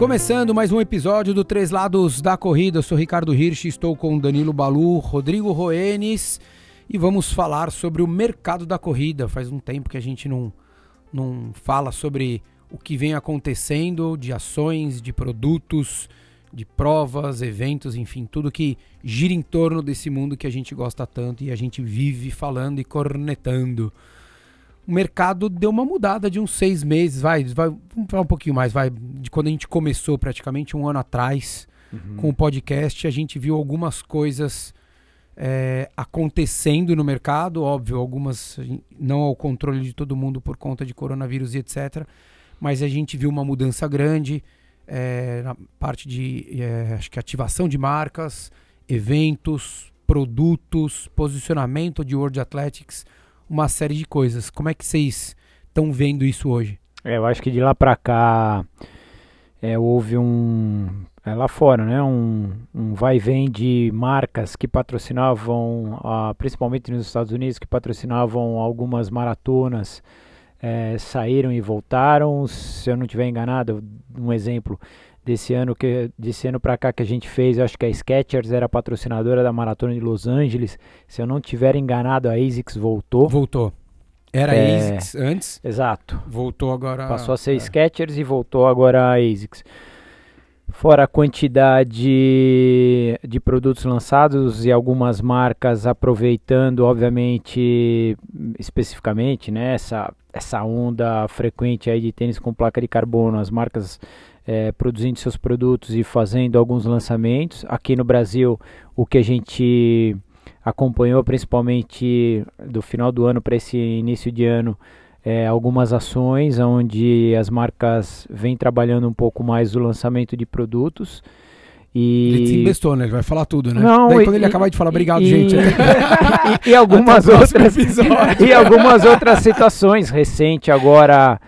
Começando mais um episódio do Três Lados da Corrida, eu sou Ricardo Hirsch, estou com Danilo Balu, Rodrigo Roenes e vamos falar sobre o mercado da corrida. Faz um tempo que a gente não, não fala sobre o que vem acontecendo de ações, de produtos, de provas, eventos, enfim, tudo que gira em torno desse mundo que a gente gosta tanto e a gente vive falando e cornetando o mercado deu uma mudada de uns seis meses, vai, vai vamos falar um pouquinho mais, vai, de quando a gente começou praticamente um ano atrás uhum. com o podcast, a gente viu algumas coisas é, acontecendo no mercado, óbvio, algumas não ao controle de todo mundo por conta de coronavírus e etc. Mas a gente viu uma mudança grande é, na parte de é, acho que ativação de marcas, eventos, produtos, posicionamento de World Athletics uma série de coisas. Como é que vocês estão vendo isso hoje? É, eu acho que de lá para cá é, houve um é, lá fora, né, um, um vai vem de marcas que patrocinavam, uh, principalmente nos Estados Unidos, que patrocinavam algumas maratonas, é, saíram e voltaram. Se eu não estiver enganado, um exemplo desse ano que desse ano para cá que a gente fez, acho que a Skechers era patrocinadora da maratona de Los Angeles. Se eu não tiver enganado, a ASICS voltou. Voltou. Era é, a ASICS antes? Exato. Voltou agora. Passou a ser é. Skechers e voltou agora a ASICS. Fora a quantidade de produtos lançados e algumas marcas aproveitando, obviamente, especificamente, né, essa, essa onda frequente aí de tênis com placa de carbono, as marcas é, produzindo seus produtos e fazendo alguns lançamentos. Aqui no Brasil, o que a gente acompanhou principalmente do final do ano para esse início de ano, é, algumas ações onde as marcas vêm trabalhando um pouco mais o lançamento de produtos. E... Ele desinvestou, né? Ele vai falar tudo, né? Não, Daí e, quando ele acabar de falar, obrigado, e, gente. e, e, algumas outras e algumas outras situações recentes agora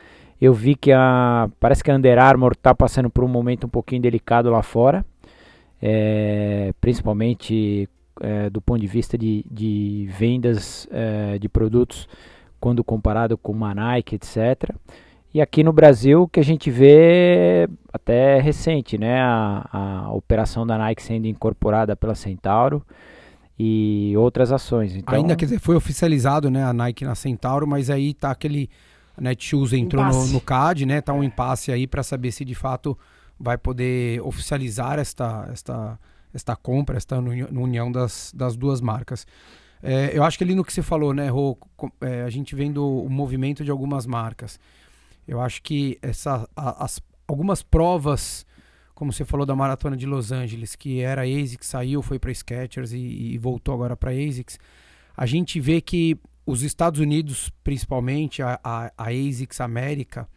eu vi que a parece que a Under Armour está passando por um momento um pouquinho delicado lá fora, é, principalmente é, do ponto de vista de, de vendas é, de produtos quando comparado com uma Nike, etc. E aqui no Brasil que a gente vê até recente, né, a, a operação da Nike sendo incorporada pela Centauro e outras ações. Então, Ainda quer dizer, foi oficializado, né, a Nike na Centauro, mas aí tá aquele a Netshoes entrou no, no, CAD, né? Tá um é. impasse aí para saber se de fato vai poder oficializar esta, esta, esta compra, esta união das, das duas marcas. É, eu acho que ali no que você falou, né, Rô, é, a gente vendo o movimento de algumas marcas. Eu acho que essa, a, as, algumas provas, como você falou da maratona de Los Angeles, que era ASICS, saiu, foi para Skechers e, e voltou agora para ASICS, a gente vê que os Estados Unidos, principalmente a, a, a ASICS América,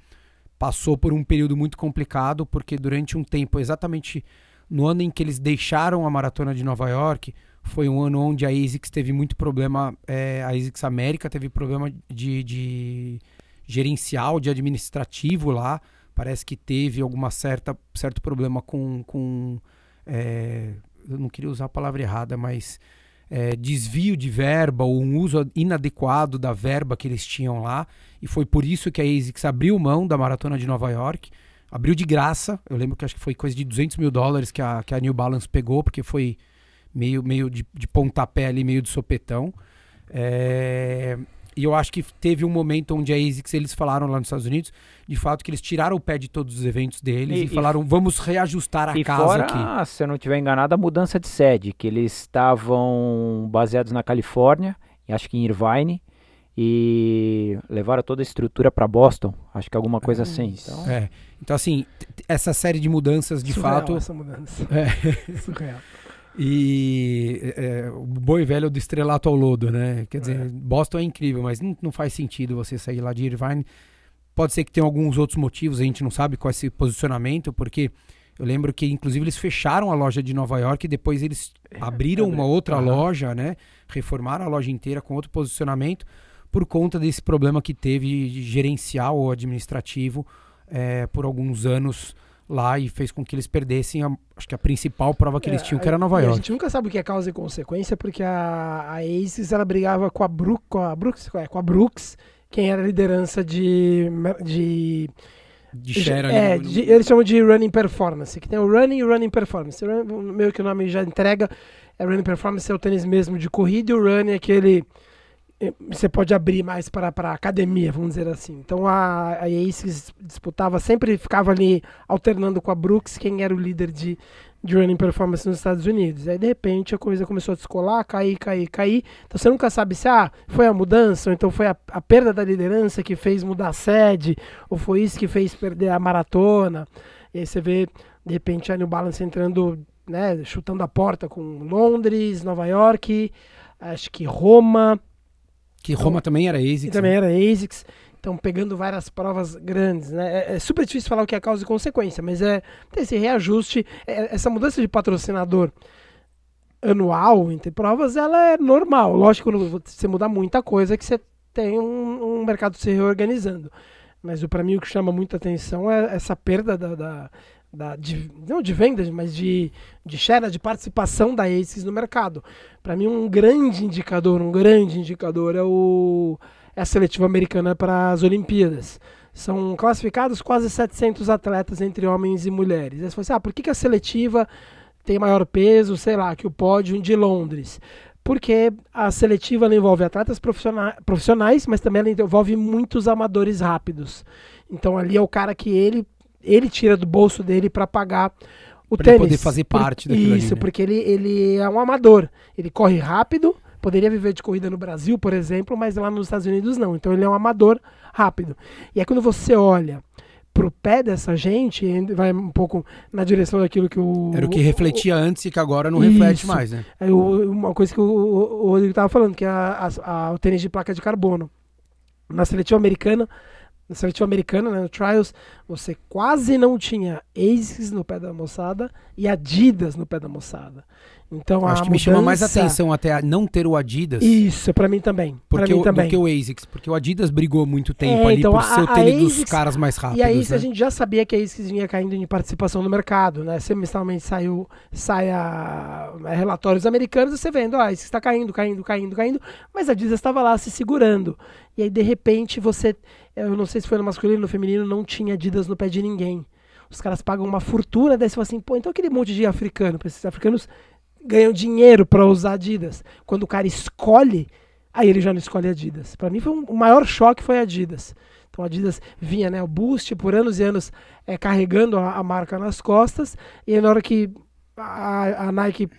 passou por um período muito complicado, porque durante um tempo, exatamente no ano em que eles deixaram a maratona de Nova York, foi um ano onde a ASICS teve muito problema, é, a ASICS América teve problema de, de gerencial, de administrativo lá. Parece que teve alguma certa certo problema com, com é, eu não queria usar a palavra errada, mas é, desvio de verba ou um uso inadequado da verba que eles tinham lá. E foi por isso que a ASICS abriu mão da maratona de Nova York. Abriu de graça. Eu lembro que acho que foi coisa de 200 mil dólares que a, que a New Balance pegou, porque foi meio, meio de, de pontapé ali, meio de sopetão. É, e eu acho que teve um momento onde a ASICS, eles falaram lá nos Estados Unidos, de fato, que eles tiraram o pé de todos os eventos deles e, e falaram, vamos reajustar a e casa fora, aqui. se eu não estiver enganado, a mudança de sede, que eles estavam baseados na Califórnia, acho que em Irvine, e levaram toda a estrutura para Boston, acho que alguma coisa ah, assim. Então... É. então, assim, essa série de mudanças, de Surreal fato... essa mudança. É. Surreal. E é, o boi velho do estrelato ao lodo, né? Quer dizer, é. Boston é incrível, mas não, não faz sentido você sair lá de Irvine. Pode ser que tenha alguns outros motivos, a gente não sabe qual é esse posicionamento, porque eu lembro que, inclusive, eles fecharam a loja de Nova York e depois eles é, abriram uma outra uhum. loja, né? Reformaram a loja inteira com outro posicionamento por conta desse problema que teve de gerencial ou administrativo é, por alguns anos lá e fez com que eles perdessem a, acho que a principal prova que é, eles tinham, que era Nova York. A gente nunca sabe o que é causa e consequência, porque a, a Aces ela brigava com a, com a Brooks, é, com a Brooks, quem era a liderança de, de de share É, de, eles chamam de running performance, que tem o running e o running performance. O meio que o nome já entrega, é running performance é o tênis mesmo de corrida e o running é aquele você pode abrir mais para a academia, vamos dizer assim. Então a, a Ace disputava, sempre ficava ali alternando com a Brooks, quem era o líder de, de running performance nos Estados Unidos. Aí de repente a coisa começou a descolar, cair, cair, cair. Então você nunca sabe se ah, foi a mudança, ou então foi a, a perda da liderança que fez mudar a sede, ou foi isso que fez perder a maratona. E aí você vê, de repente, a New Balance entrando, né, chutando a porta com Londres, Nova York, acho que Roma. Que Roma então, também era ASICS. Também né? era ASICS. Então, pegando várias provas grandes, né? É, é, super difícil falar o que é causa e consequência, mas é tem esse reajuste, é, essa mudança de patrocinador anual entre provas, ela é normal. Lógico, quando você mudar muita coisa, que você tem um, um mercado se reorganizando. Mas para mim o que chama muita atenção é essa perda da, da, da de, não de vendas, mas de, de share, de participação da ASICS no mercado. Para mim um grande indicador, um grande indicador é o é a seletiva americana para as Olimpíadas. São classificados quase 700 atletas entre homens e mulheres. Aí você fala assim, ah, por que, que a seletiva tem maior peso, sei lá, que o pódio de Londres? Porque a seletiva envolve atletas profissionais, mas também ela envolve muitos amadores rápidos. Então ali é o cara que ele, ele tira do bolso dele para pagar o pra tênis. poder fazer parte daquilo Isso, ali, né? porque ele, ele é um amador. Ele corre rápido, poderia viver de corrida no Brasil, por exemplo, mas lá nos Estados Unidos não. Então ele é um amador rápido. E aí quando você olha pro pé dessa gente, vai um pouco na direção daquilo que o. Era o que refletia o, antes e que agora não isso. reflete mais, né? É o, uma coisa que o, o Rodrigo estava falando, que é a, a, a, o tênis de placa de carbono. Na seletiva americana, na seletiva americana, né, no Trials, você quase não tinha ASICS no pé da moçada e Adidas no pé da moçada. Então, Acho que mudança... me chama mais atenção até não ter o Adidas. Isso, para mim também. Porque mim o, também. Do que o ASICS. Porque o Adidas brigou muito tempo é, ali então, por a, ser o tênis ASICS, dos caras mais rápidos. E aí né? a gente já sabia que a ASICS vinha caindo em participação no mercado. Né? Semestralmente saiu, sai a, né, relatórios americanos e você vendo, ah, ASICS está caindo, caindo, caindo, caindo. Mas a Adidas estava lá se segurando. E aí, de repente, você... Eu não sei se foi no masculino ou no feminino, não tinha Adidas no pé de ninguém. Os caras pagam uma fortuna, daí você fala assim, pô, então aquele monte de africano, esses africanos ganham dinheiro para usar Adidas. Quando o cara escolhe, aí ele já não escolhe Adidas. Para mim foi um, o maior choque foi Adidas. Então a Adidas vinha, né, o Boost por anos e anos é, carregando a, a, marca nas costas e aí, na hora que a, a, Nike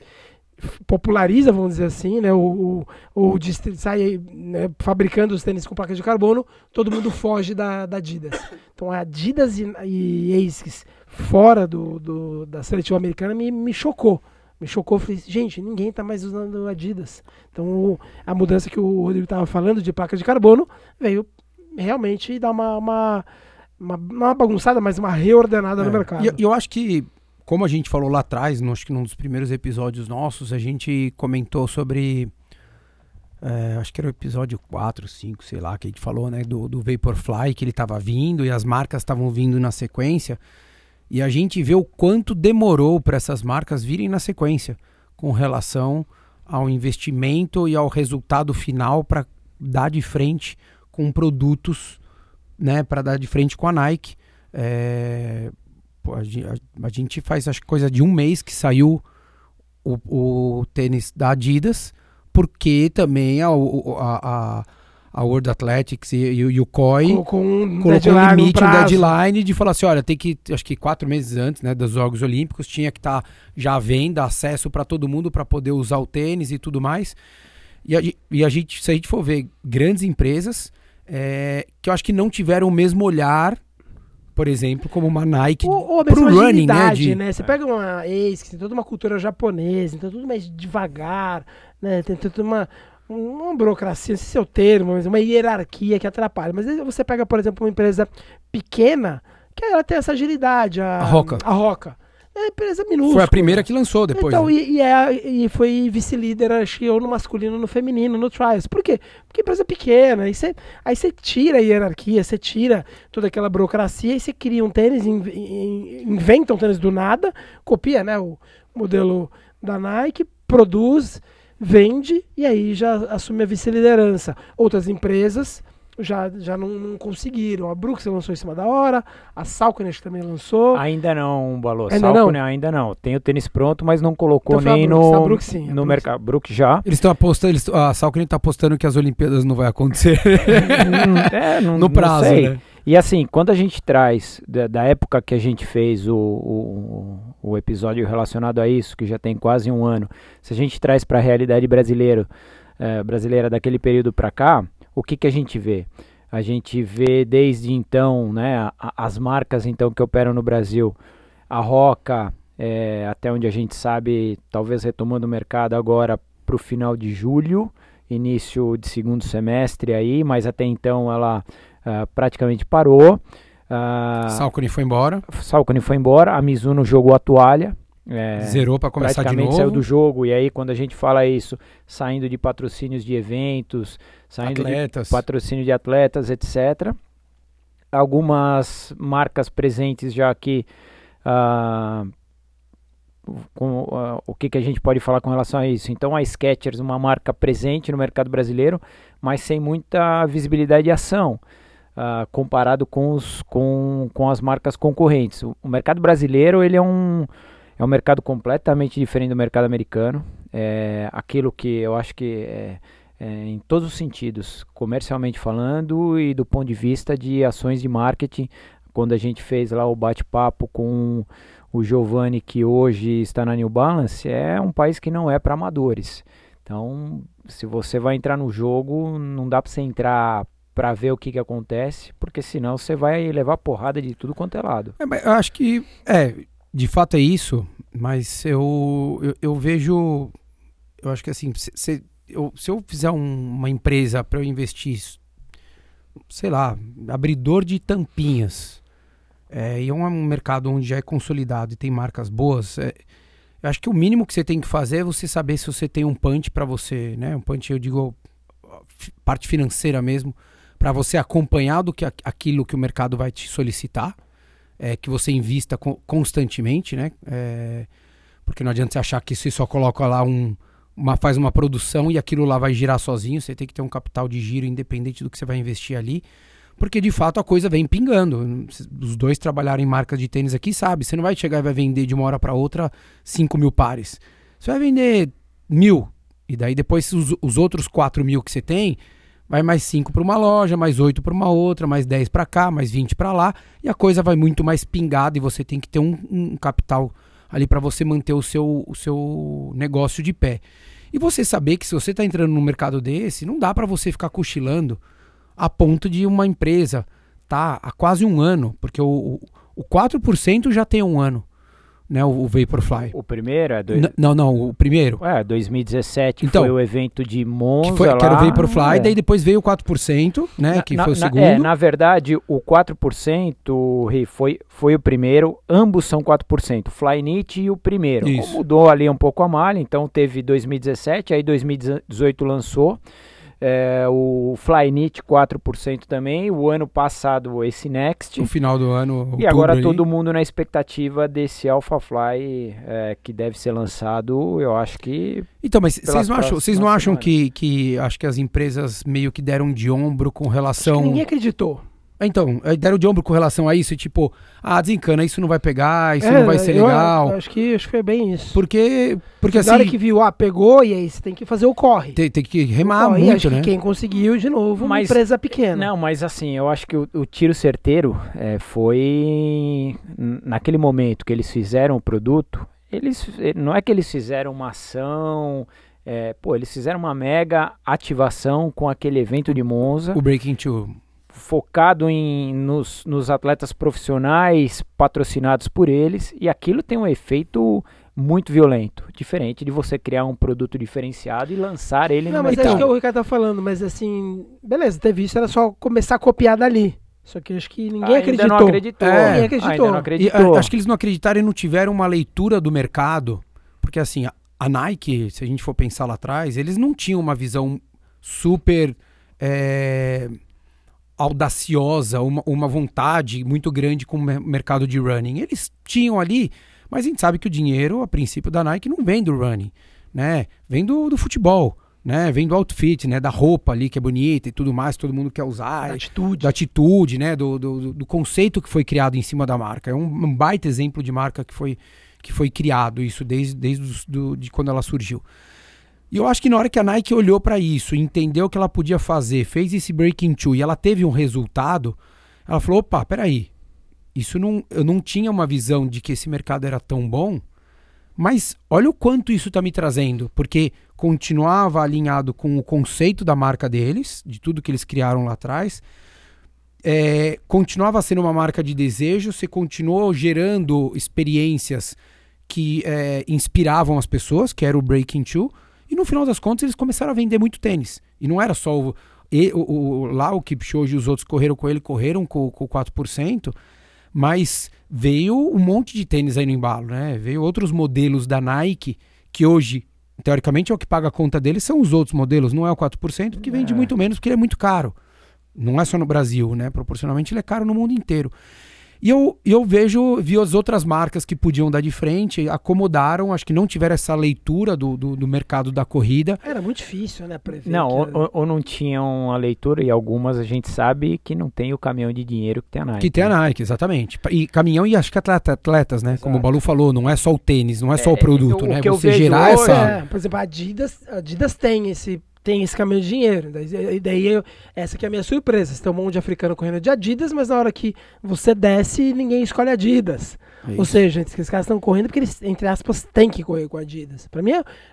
populariza, vamos dizer assim, né, o, o, o sai né, fabricando os tênis com placa de carbono, todo mundo foge da, da Adidas. Então a Adidas e, e ASICS fora do, do, da seletiva americana me, me chocou me chocou. Falei, gente, ninguém está mais usando Adidas. Então, a mudança que o Rodrigo estava falando de placa de carbono veio realmente dar uma, uma, uma, uma bagunçada, mas uma reordenada é. no mercado. E eu acho que, como a gente falou lá atrás, no, acho que num dos primeiros episódios nossos, a gente comentou sobre. É, acho que era o episódio 4, 5, sei lá, que a gente falou, né, do, do Vaporfly, que ele estava vindo e as marcas estavam vindo na sequência. E a gente vê o quanto demorou para essas marcas virem na sequência com relação ao investimento e ao resultado final para dar de frente com produtos, né, para dar de frente com a Nike. É, a, gente faz acho coisa de um mês que saiu o, o tênis da Adidas, porque também a, a, a a World Athletics e, e, e o COI com um colocou um limite, um, um deadline de falar assim, olha, tem que, acho que quatro meses antes né, dos Jogos Olímpicos, tinha que estar tá já à venda, acesso para todo mundo para poder usar o tênis e tudo mais. E a, e a, gente, se a gente for ver grandes empresas, é, que eu acho que não tiveram o mesmo olhar por exemplo, como uma Nike ou, ou pro running, né, de... né? Você pega uma Ace, tem toda uma cultura japonesa, então tudo mais devagar, né? Tem toda uma uma burocracia, não sei se é o termo, mas uma hierarquia que atrapalha. Mas você pega, por exemplo, uma empresa pequena, que ela tem essa agilidade. A, a Roca. A Roca. É empresa minúscula. Foi a primeira que lançou depois. Então, né? e, e, é, e foi vice-líder, acho que ou no masculino ou no feminino, no Trials. Por quê? Porque empresa pequena. Aí você, aí você tira a hierarquia, você tira toda aquela burocracia e você cria um tênis, in, in, inventa um tênis do nada, copia né, o modelo da Nike, produz vende e aí já assume a vice-liderança. Outras empresas já, já não, não, conseguiram. A Brooks lançou em cima da hora, a Salcone também lançou. Ainda não, Balô. Ainda Salcone não? ainda não. Tem o tênis pronto, mas não colocou então nem Brooks, no, Brooks, sim, no mercado. Brooks já. Eles estão apostando, eles, a Salcone está apostando que as Olimpíadas não vai acontecer. é, não, no prazo, né? E assim, quando a gente traz da, da época que a gente fez o, o, o, episódio relacionado a isso, que já tem quase um ano, se a gente traz para a realidade brasileiro, é, brasileira daquele período para cá, o que, que a gente vê? A gente vê desde então, né, a, as marcas então que operam no Brasil, a Roca, é, até onde a gente sabe, talvez retomando o mercado agora para o final de julho, início de segundo semestre aí, mas até então ela uh, praticamente parou. Uh, Salcone foi embora. Salcone foi embora, a Mizuno jogou a toalha. É, Zerou para começar de novo. saiu do jogo e aí quando a gente fala isso, saindo de patrocínios de eventos, saindo atletas. de patrocínio de atletas, etc. Algumas marcas presentes já aqui uh, com, uh, o que, que a gente pode falar com relação a isso? Então a Skechers, uma marca presente no mercado brasileiro, mas sem muita visibilidade e ação. Uh, comparado com, os, com, com as marcas concorrentes. O, o, mercado brasileiro ele é um, é um mercado completamente diferente do mercado americano. É aquilo que eu acho que é, é, em todos os sentidos, comercialmente falando e do ponto de vista de ações de marketing. Quando a gente fez lá o bate-papo com o Giovanni, que hoje está na New Balance, é um país que não é para amadores. Então, se você vai entrar no jogo, não dá para você entrar para ver o que, que acontece, porque senão você vai levar porrada de tudo quanto é lado. É, eu acho que, é, de fato é isso, mas eu, eu, eu vejo, eu acho que assim, se, eu, se eu fizer um, uma empresa para eu investir, sei lá, abridor de tampinhas, é, e é um mercado onde já é consolidado e tem marcas boas, é, eu acho que o mínimo que você tem que fazer é você saber se você tem um punch para você, né? Um punch, eu digo, parte financeira mesmo, para você acompanhar do que aquilo que o mercado vai te solicitar, é, que você invista co constantemente, né? É, porque não adianta você achar que você só coloca lá um, uma, faz uma produção e aquilo lá vai girar sozinho. Você tem que ter um capital de giro independente do que você vai investir ali porque de fato a coisa vem pingando. Os dois trabalharam em marcas de tênis aqui, sabe? Você não vai chegar e vai vender de uma hora para outra 5 mil pares. Você vai vender mil. E daí depois os, os outros 4 mil que você tem, vai mais 5 para uma loja, mais 8 para uma outra, mais 10 para cá, mais 20 para lá. E a coisa vai muito mais pingada e você tem que ter um, um capital ali para você manter o seu, o seu negócio de pé. E você saber que se você está entrando num mercado desse, não dá para você ficar cochilando a ponto de uma empresa tá há quase um ano, porque o, o 4% já tem um ano né, o, Vaporfly. O primeiro é... Dois... Não, não, o primeiro. É, 2017 então, foi o evento de Monza que, foi, lá, que era o Vaporfly, é. daí depois veio o 4%, né, na, que foi o segundo. é, na verdade, o 4% foi, foi o primeiro, ambos são 4%, o Flyknit e o primeiro. Isso. Mudou ali um pouco a malha, então teve 2017, aí 2018 lançou, é, o Flyknit 4% também, o ano passado esse Next. No final do ano. E agora ali. todo mundo na expectativa desse AlphaFly é, que deve ser lançado, eu acho que. Então, mas vocês não acham, vocês não acham que, que acho que as empresas meio que deram de ombro com relação. ninguém acreditou. Então, deram de ombro com relação a isso, tipo, ah, desencana, isso não vai pegar, isso é, não vai ser eu, legal. Eu acho que, acho que foi bem isso. Porque, porque assim... Na hora que viu, ah, pegou, e aí você tem que fazer o corre. Tem, tem que remar muito, acho né? que quem conseguiu, de novo, mas, uma empresa pequena. Não, mas assim, eu acho que o, o tiro certeiro é, foi naquele momento que eles fizeram o produto, eles, não é que eles fizeram uma ação... É, pô, eles fizeram uma mega ativação com aquele evento de Monza. O Breaking Two focado em, nos, nos atletas profissionais patrocinados por eles, e aquilo tem um efeito muito violento, diferente de você criar um produto diferenciado e lançar ele Não, no mas mercado. acho que é o Ricardo tá falando, mas assim, beleza, ter visto era só começar a copiar dali. Só que acho que ninguém Ainda acreditou. Não acreditou. É, ninguém acreditou. Ainda não acreditou. E, acho que eles não acreditaram e não tiveram uma leitura do mercado, porque assim, a, a Nike, se a gente for pensar lá atrás, eles não tinham uma visão super é, audaciosa, uma, uma vontade muito grande com o mercado de running. Eles tinham ali, mas a gente sabe que o dinheiro, a princípio da Nike, não vem do running, né? Vem do, do futebol. né? Vem do outfit, né? Da roupa ali que é bonita e tudo mais, todo mundo quer usar. Da atitude. Da atitude, né? Do, do, do, conceito que foi criado em cima da marca. É um, um baita exemplo de marca que foi, que foi criado isso desde, desde do, de quando ela surgiu. E eu acho que na hora que a Nike olhou para isso, entendeu o que ela podia fazer, fez esse breaking two e ela teve um resultado, ela falou: opa, peraí, isso não, eu não tinha uma visão de que esse mercado era tão bom, mas olha o quanto isso está me trazendo, porque continuava alinhado com o conceito da marca deles, de tudo que eles criaram lá atrás. É, continuava sendo uma marca de desejo, você continuou gerando experiências que é, inspiravam as pessoas, que era o Breaking Two, e no final das contas eles começaram a vender muito tênis. E não era só o, e, o, o lá o Kipchoge e os outros correram com ele, correram com, com 4%, mas veio um monte de tênis aí no embalo, né? Veio outros modelos da Nike que hoje teoricamente é o que paga a conta deles, são os outros modelos, não é o 4%, porque vende é. muito menos, porque ele é muito caro. Não é só no Brasil, né? Proporcionalmente ele é caro no mundo inteiro. E eu, eu vejo, vi as outras marcas que podiam dar de frente, acomodaram, acho que não tiveram essa leitura do, do, do mercado da corrida. Era muito difícil, né? Prever não, ou, ou, não tinham a leitura, e algumas a gente sabe que não tem o caminhão de dinheiro que tem a Nike. Que tem a né? Nike, exatamente. E caminhão e acho que atleta, atletas, né? Exato. Como o Balu falou, não é só o tênis, não é, é só o produto, o, né? Você gerar essa. É, por exemplo, a Adidas, a Adidas tem esse tem esse caminho de dinheiro. E daí, eu, essa que é a minha surpresa. Você tem um monte de africano correndo de Adidas, mas na hora que você desce, ninguém escolhe Adidas. Ou seja, esses caras estão correndo porque eles, entre aspas, têm que correr com Adidas. Para mim,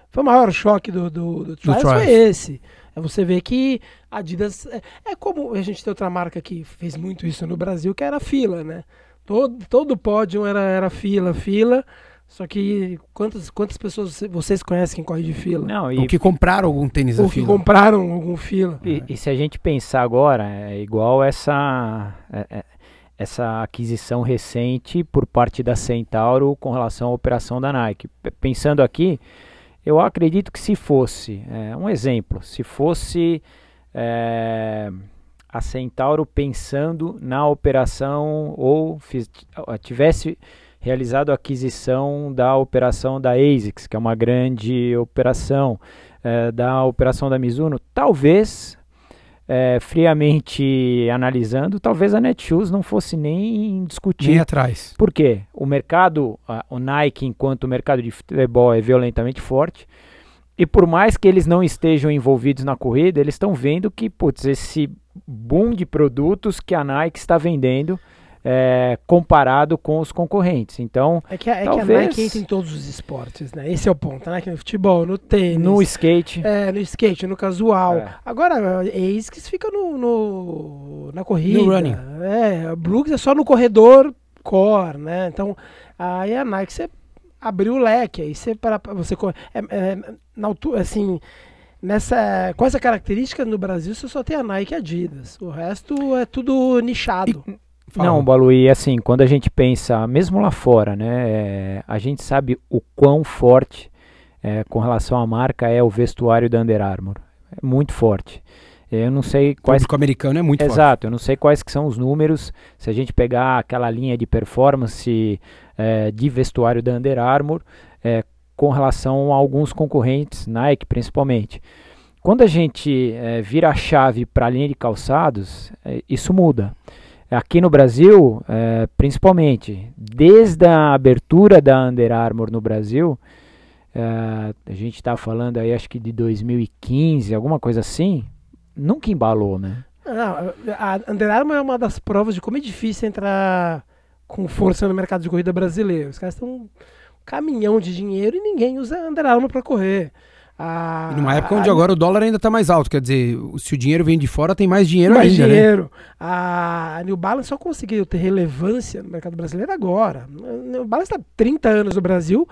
foi o maior choque do, do, do, Trials, do foi esse. É você ver que Adidas. É, é, como a gente tem outra marca que fez muito isso no Brasil, que era a fila, né? Todo, todo pódio era, era fila, fila. Só que quantas, quantas pessoas vocês conhecem que corre de fila? Não, e... Ou que compraram algum tênis Ou da fila. Ou que compraram algum fila. E, e, se a gente pensar agora, é igual essa, é, é, essa aquisição recente por parte da Centauro com relação à operação da Nike. Pensando aqui, eu acredito que se fosse, é, um exemplo, se fosse é, a Centauro pensando na operação ou fiz, tivesse realizado a aquisição da operação da ASICS, que é uma grande operação, é, da operação da Mizuno, talvez, é, friamente analisando, talvez a Netshoes não fosse nem discutir. Nem atrás. Por quê? O mercado, a, o Nike, enquanto o mercado de futebol é violentamente forte, e por mais que eles não estejam envolvidos na corrida, eles estão vendo que, putz, esse boom de produtos que a Nike está vendendo é, comparado com os concorrentes. Então, é que, a, é talvez... que a Nike entra em todos os esportes, né? Esse é o ponto. A Nike no futebol, no tênis, no skate, é, no skate, no casual. É. Agora, a ASICS fica no, no, na corrida, no running. É, a Brooks é só no corredor core, né? Então, aí a Nike você abriu o leque, aí você para você é, é, na altura, assim, nessa com essa característica no Brasil você só tem a Nike e a Adidas. O resto é tudo nichado. E, Fala. Não, Balu, e assim, quando a gente pensa, mesmo lá fora, né, é, a gente sabe o quão forte é, com relação à marca é o vestuário da Under Armour. É muito forte. Eu não sei quais. O público americano é muito Exato, forte. Exato, eu não sei quais que são os números. Se a gente pegar aquela linha de performance é, de vestuário da Under Armour é, com relação a alguns concorrentes, Nike principalmente. Quando a gente é, vira a chave para a linha de calçados, é, isso muda. Aqui no Brasil, é, principalmente, desde a abertura da Under Armour no Brasil, é, a gente está falando aí acho que de 2015, alguma coisa assim, nunca embalou, né? Não, a Under Armour é uma das provas de como é difícil entrar com força no mercado de corrida brasileiro. Os caras têm um caminhão de dinheiro e ninguém usa Under Armour para correr. A, e numa época onde a, agora o dólar ainda está mais alto, quer dizer, se o dinheiro vem de fora, tem mais dinheiro mais ainda. Mais né? dinheiro. Né? A New Balance só conseguiu ter relevância no mercado brasileiro agora. A New Balance está 30 anos no Brasil,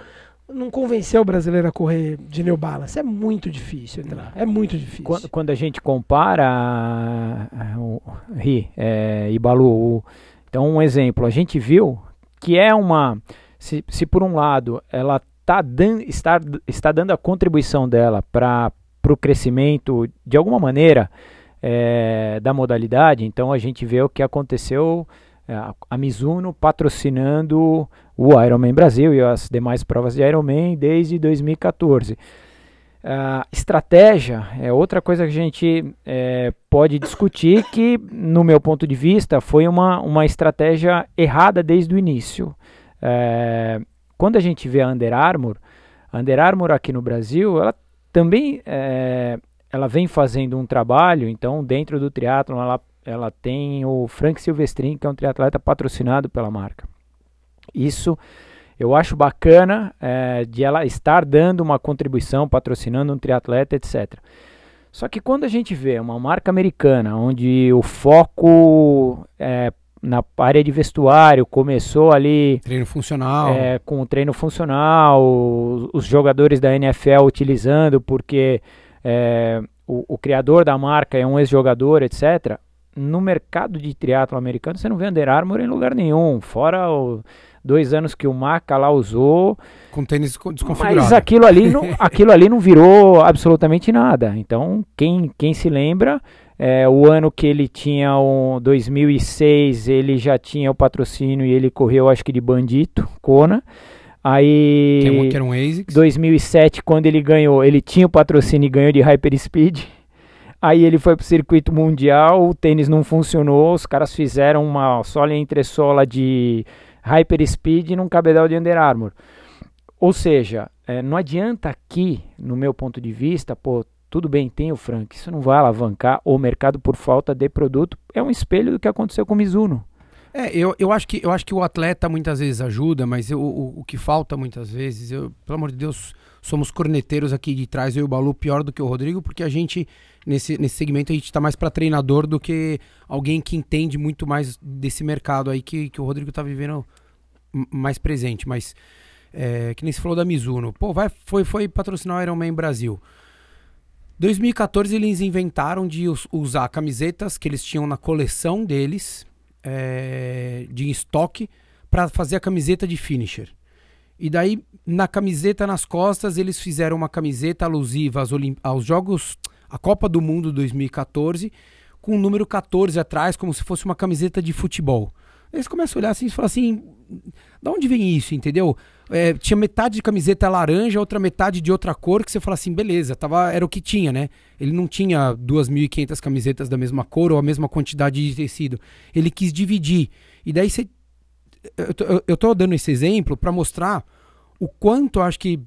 não convenceu o brasileiro a correr de New Balance. É muito difícil entrar. É muito difícil. Quando, quando a gente compara o Ri é, e Balu, então um exemplo, a gente viu que é uma. Se, se por um lado ela tá dan está, está dando a contribuição dela para o crescimento, de alguma maneira, é, da modalidade. Então a gente vê o que aconteceu, é, a Mizuno patrocinando o Ironman Brasil e as demais provas de Ironman desde 2014. Uh, estratégia é outra coisa que a gente é, pode discutir que, no meu ponto de vista, foi uma, uma estratégia errada desde o início. É, quando a gente vê a Under Armour, a Under Armour aqui no Brasil, ela também é, ela vem fazendo um trabalho, então dentro do triatlo ela, ela tem o Frank Silvestrin, que é um triatleta patrocinado pela marca. Isso eu acho bacana é, de ela estar dando uma contribuição, patrocinando um triatleta, etc. Só que quando a gente vê uma marca americana, onde o foco é, na área de vestuário começou ali. Treino funcional. É, com o treino funcional, os, os, jogadores da NFL utilizando, porque é, o, o, criador da marca é um ex-jogador, etc. No mercado de triatlo americano, você não vê Under Armour em lugar nenhum, fora o dois anos que o Maca lá usou. Com tênis desconfigurado. Mas aquilo ali não, aquilo ali não virou absolutamente nada. Então, quem, quem se lembra, é, o ano que ele tinha, o 2006, ele já tinha o patrocínio e ele correu, acho que de Bandito, Kona. Aí, que era um ASICS. 2007, quando ele ganhou, ele tinha o patrocínio e ganhou de Hyperspeed. Aí ele foi para o circuito mundial, o tênis não funcionou, os caras fizeram uma sola entre sola de Hyperspeed num cabedal de Under Armour. Ou seja, é, não adianta aqui, no meu ponto de vista, pô, tudo bem, tem o Frank, isso não vai alavancar o mercado por falta de produto. É um espelho do que aconteceu com o Mizuno. É, eu, eu, acho que, eu acho que o atleta muitas vezes ajuda, mas eu, o, o que falta muitas vezes, eu, pelo amor de Deus, somos corneteiros aqui de trás, eu e o Balu, pior do que o Rodrigo, porque a gente, nesse, nesse segmento, a gente está mais para treinador do que alguém que entende muito mais desse mercado aí que, que o Rodrigo está vivendo mais presente, mas é, que nem se falou da Mizuno. Pô, vai, foi, foi patrocinar o Ironman Brasil. 2014 eles inventaram de usar camisetas que eles tinham na coleção deles, é, de estoque, para fazer a camiseta de finisher. E daí, na camiseta nas costas, eles fizeram uma camiseta alusiva aos, aos Jogos, a Copa do Mundo 2014, com o número 14 atrás, como se fosse uma camiseta de futebol. Eles começam a olhar assim e falam assim: da onde vem isso, entendeu? É, tinha metade de camiseta laranja, outra metade de outra cor, que você fala assim, beleza, tava, era o que tinha, né? Ele não tinha 2.500 camisetas da mesma cor ou a mesma quantidade de tecido. Ele quis dividir. E daí você. Eu tô, eu tô dando esse exemplo para mostrar o quanto acho que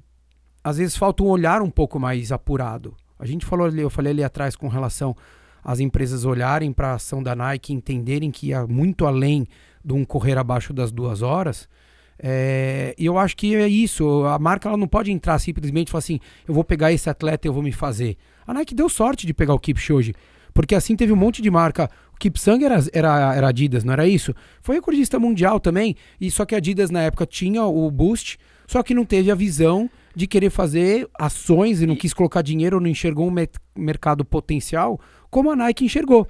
às vezes falta um olhar um pouco mais apurado. A gente falou ali, eu falei ali atrás com relação às empresas olharem para a ação da Nike, entenderem que ia muito além de um correr abaixo das duas horas. É, e eu acho que é isso. A marca ela não pode entrar simplesmente e falar assim: eu vou pegar esse atleta e eu vou me fazer. A Nike deu sorte de pegar o Kipchoge. Porque assim teve um monte de marca. O Kipsang era, era, era Adidas, não era isso? Foi recordista mundial também. E só que a Adidas na época tinha o Boost, só que não teve a visão de querer fazer ações e não quis colocar dinheiro, não enxergou um mercado potencial como a Nike enxergou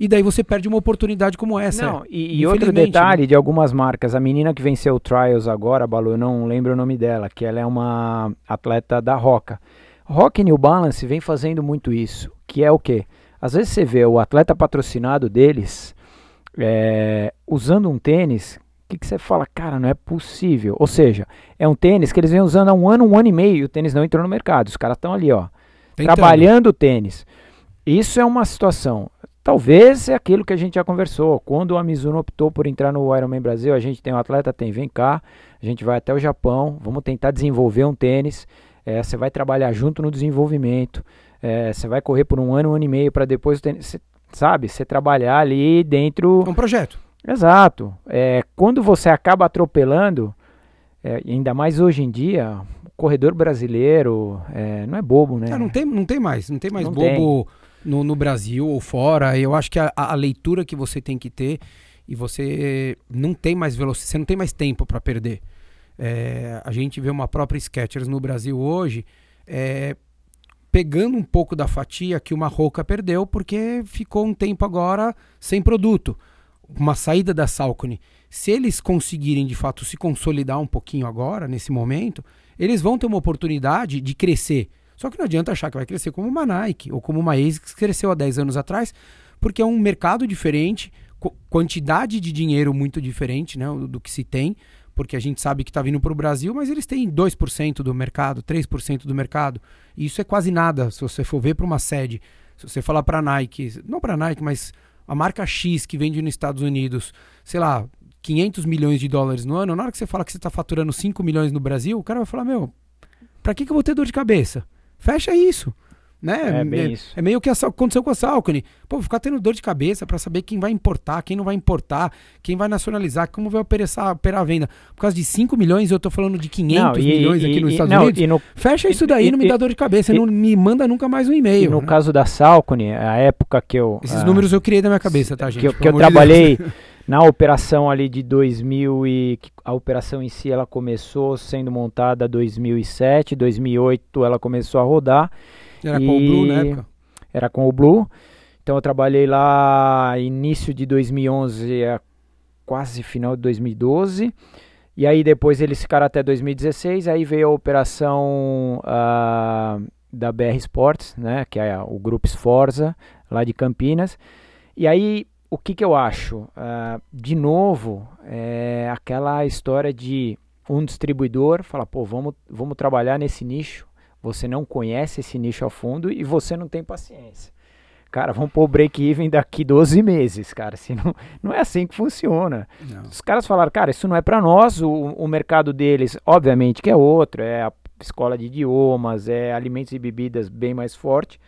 e daí você perde uma oportunidade como essa. Não, e, e outro detalhe né? de algumas marcas, a menina que venceu o Trials agora, Balu, eu não lembro o nome dela, que ela é uma atleta da Roca. Rock New Balance vem fazendo muito isso, que é o quê? Às vezes você vê o atleta patrocinado deles é, usando um tênis que, que você fala, cara, não é possível. Ou seja, é um tênis que eles vêm usando há um ano, um ano e meio, e o tênis não entrou no mercado. Os caras estão ali, ó, Tentando. trabalhando o tênis. Isso é uma situação. Talvez é aquilo que a gente já conversou. Quando a Mizuno optou por entrar no Ironman Brasil, a gente tem um atleta, tem, vem cá, a gente vai até o Japão, vamos tentar desenvolver um tênis. É, você vai trabalhar junto no desenvolvimento. É, você vai correr por um ano, um ano e meio para depois, cê, sabe, você trabalhar ali dentro. É um projeto. Exato. É, quando você acaba atropelando, é, ainda mais hoje em dia, o corredor brasileiro é, não é bobo, né? É, não, tem, não tem mais, não tem mais não bobo. Tem no, no Brasil ou fora. Eu acho que a, a leitura que você tem que ter e você não tem mais velocidade, você não tem mais tempo para perder. É, a gente vê uma própria Skechers no Brasil hoje é, pegando um pouco da fatia que uma Roca perdeu porque ficou um tempo agora sem produto. Uma saída da Salcone. Se eles conseguirem de fato se consolidar um pouquinho agora, nesse momento, eles vão ter uma oportunidade de crescer só que não adianta achar que vai crescer como uma Nike ou como uma ASICS que cresceu há 10 anos atrás, porque é um mercado diferente, quantidade de dinheiro muito diferente né, do, que se tem. porque a gente sabe que está vindo para o Brasil, mas eles têm 2% do mercado, 3% do mercado. E isso é quase nada se você for ver para uma sede. Se você falar para a Nike, não para a Nike, mas a marca X que vende nos Estados Unidos, sei lá, 500 milhões de dólares no ano, na hora que você fala que você está faturando 5 milhões no Brasil, o cara vai falar: Meu, para que, que eu vou ter dor de cabeça? Fecha isso. Né? É, bem é, isso. é meio que aconteceu com a Salcone. Pô, ficar tendo dor de cabeça para saber quem vai importar, quem não vai importar, quem vai nacionalizar, como vai operar, operar a venda. Por causa de 5 milhões, eu tô falando de 500 não, e, milhões aqui e, nos Estados não, Unidos. No, Fecha isso daí, e, não me dá dor de cabeça, não me manda nunca mais um e-mail. no né? caso da Salcone, a época que eu... Esses números eu criei da minha cabeça, tá, gente? Que, que eu trabalhei... Na operação ali de 2000 e a operação em si ela começou sendo montada 2007, 2008 ela começou a rodar era com o Blue na época? Era com o Blue. Então eu trabalhei lá início de 2011 a quase final de 2012. E aí depois eles ficaram até 2016. Aí veio a operação uh, da BR Sports, né, que é o Grupo Sforza, lá de Campinas. E aí o que, que eu acho? Uh, de novo, é aquela história de um distribuidor falar, pô, vamos, vamos trabalhar nesse nicho você não conhece esse nicho a fundo e você não tem paciência. Cara, vamos pôr o break-even daqui 12 meses, cara. Se não, não é assim que funciona. Não. Os caras falaram, cara, isso não é para nós. O, o mercado deles, obviamente, que é outro. É a escola de idiomas, é alimentos e bebidas bem mais forte.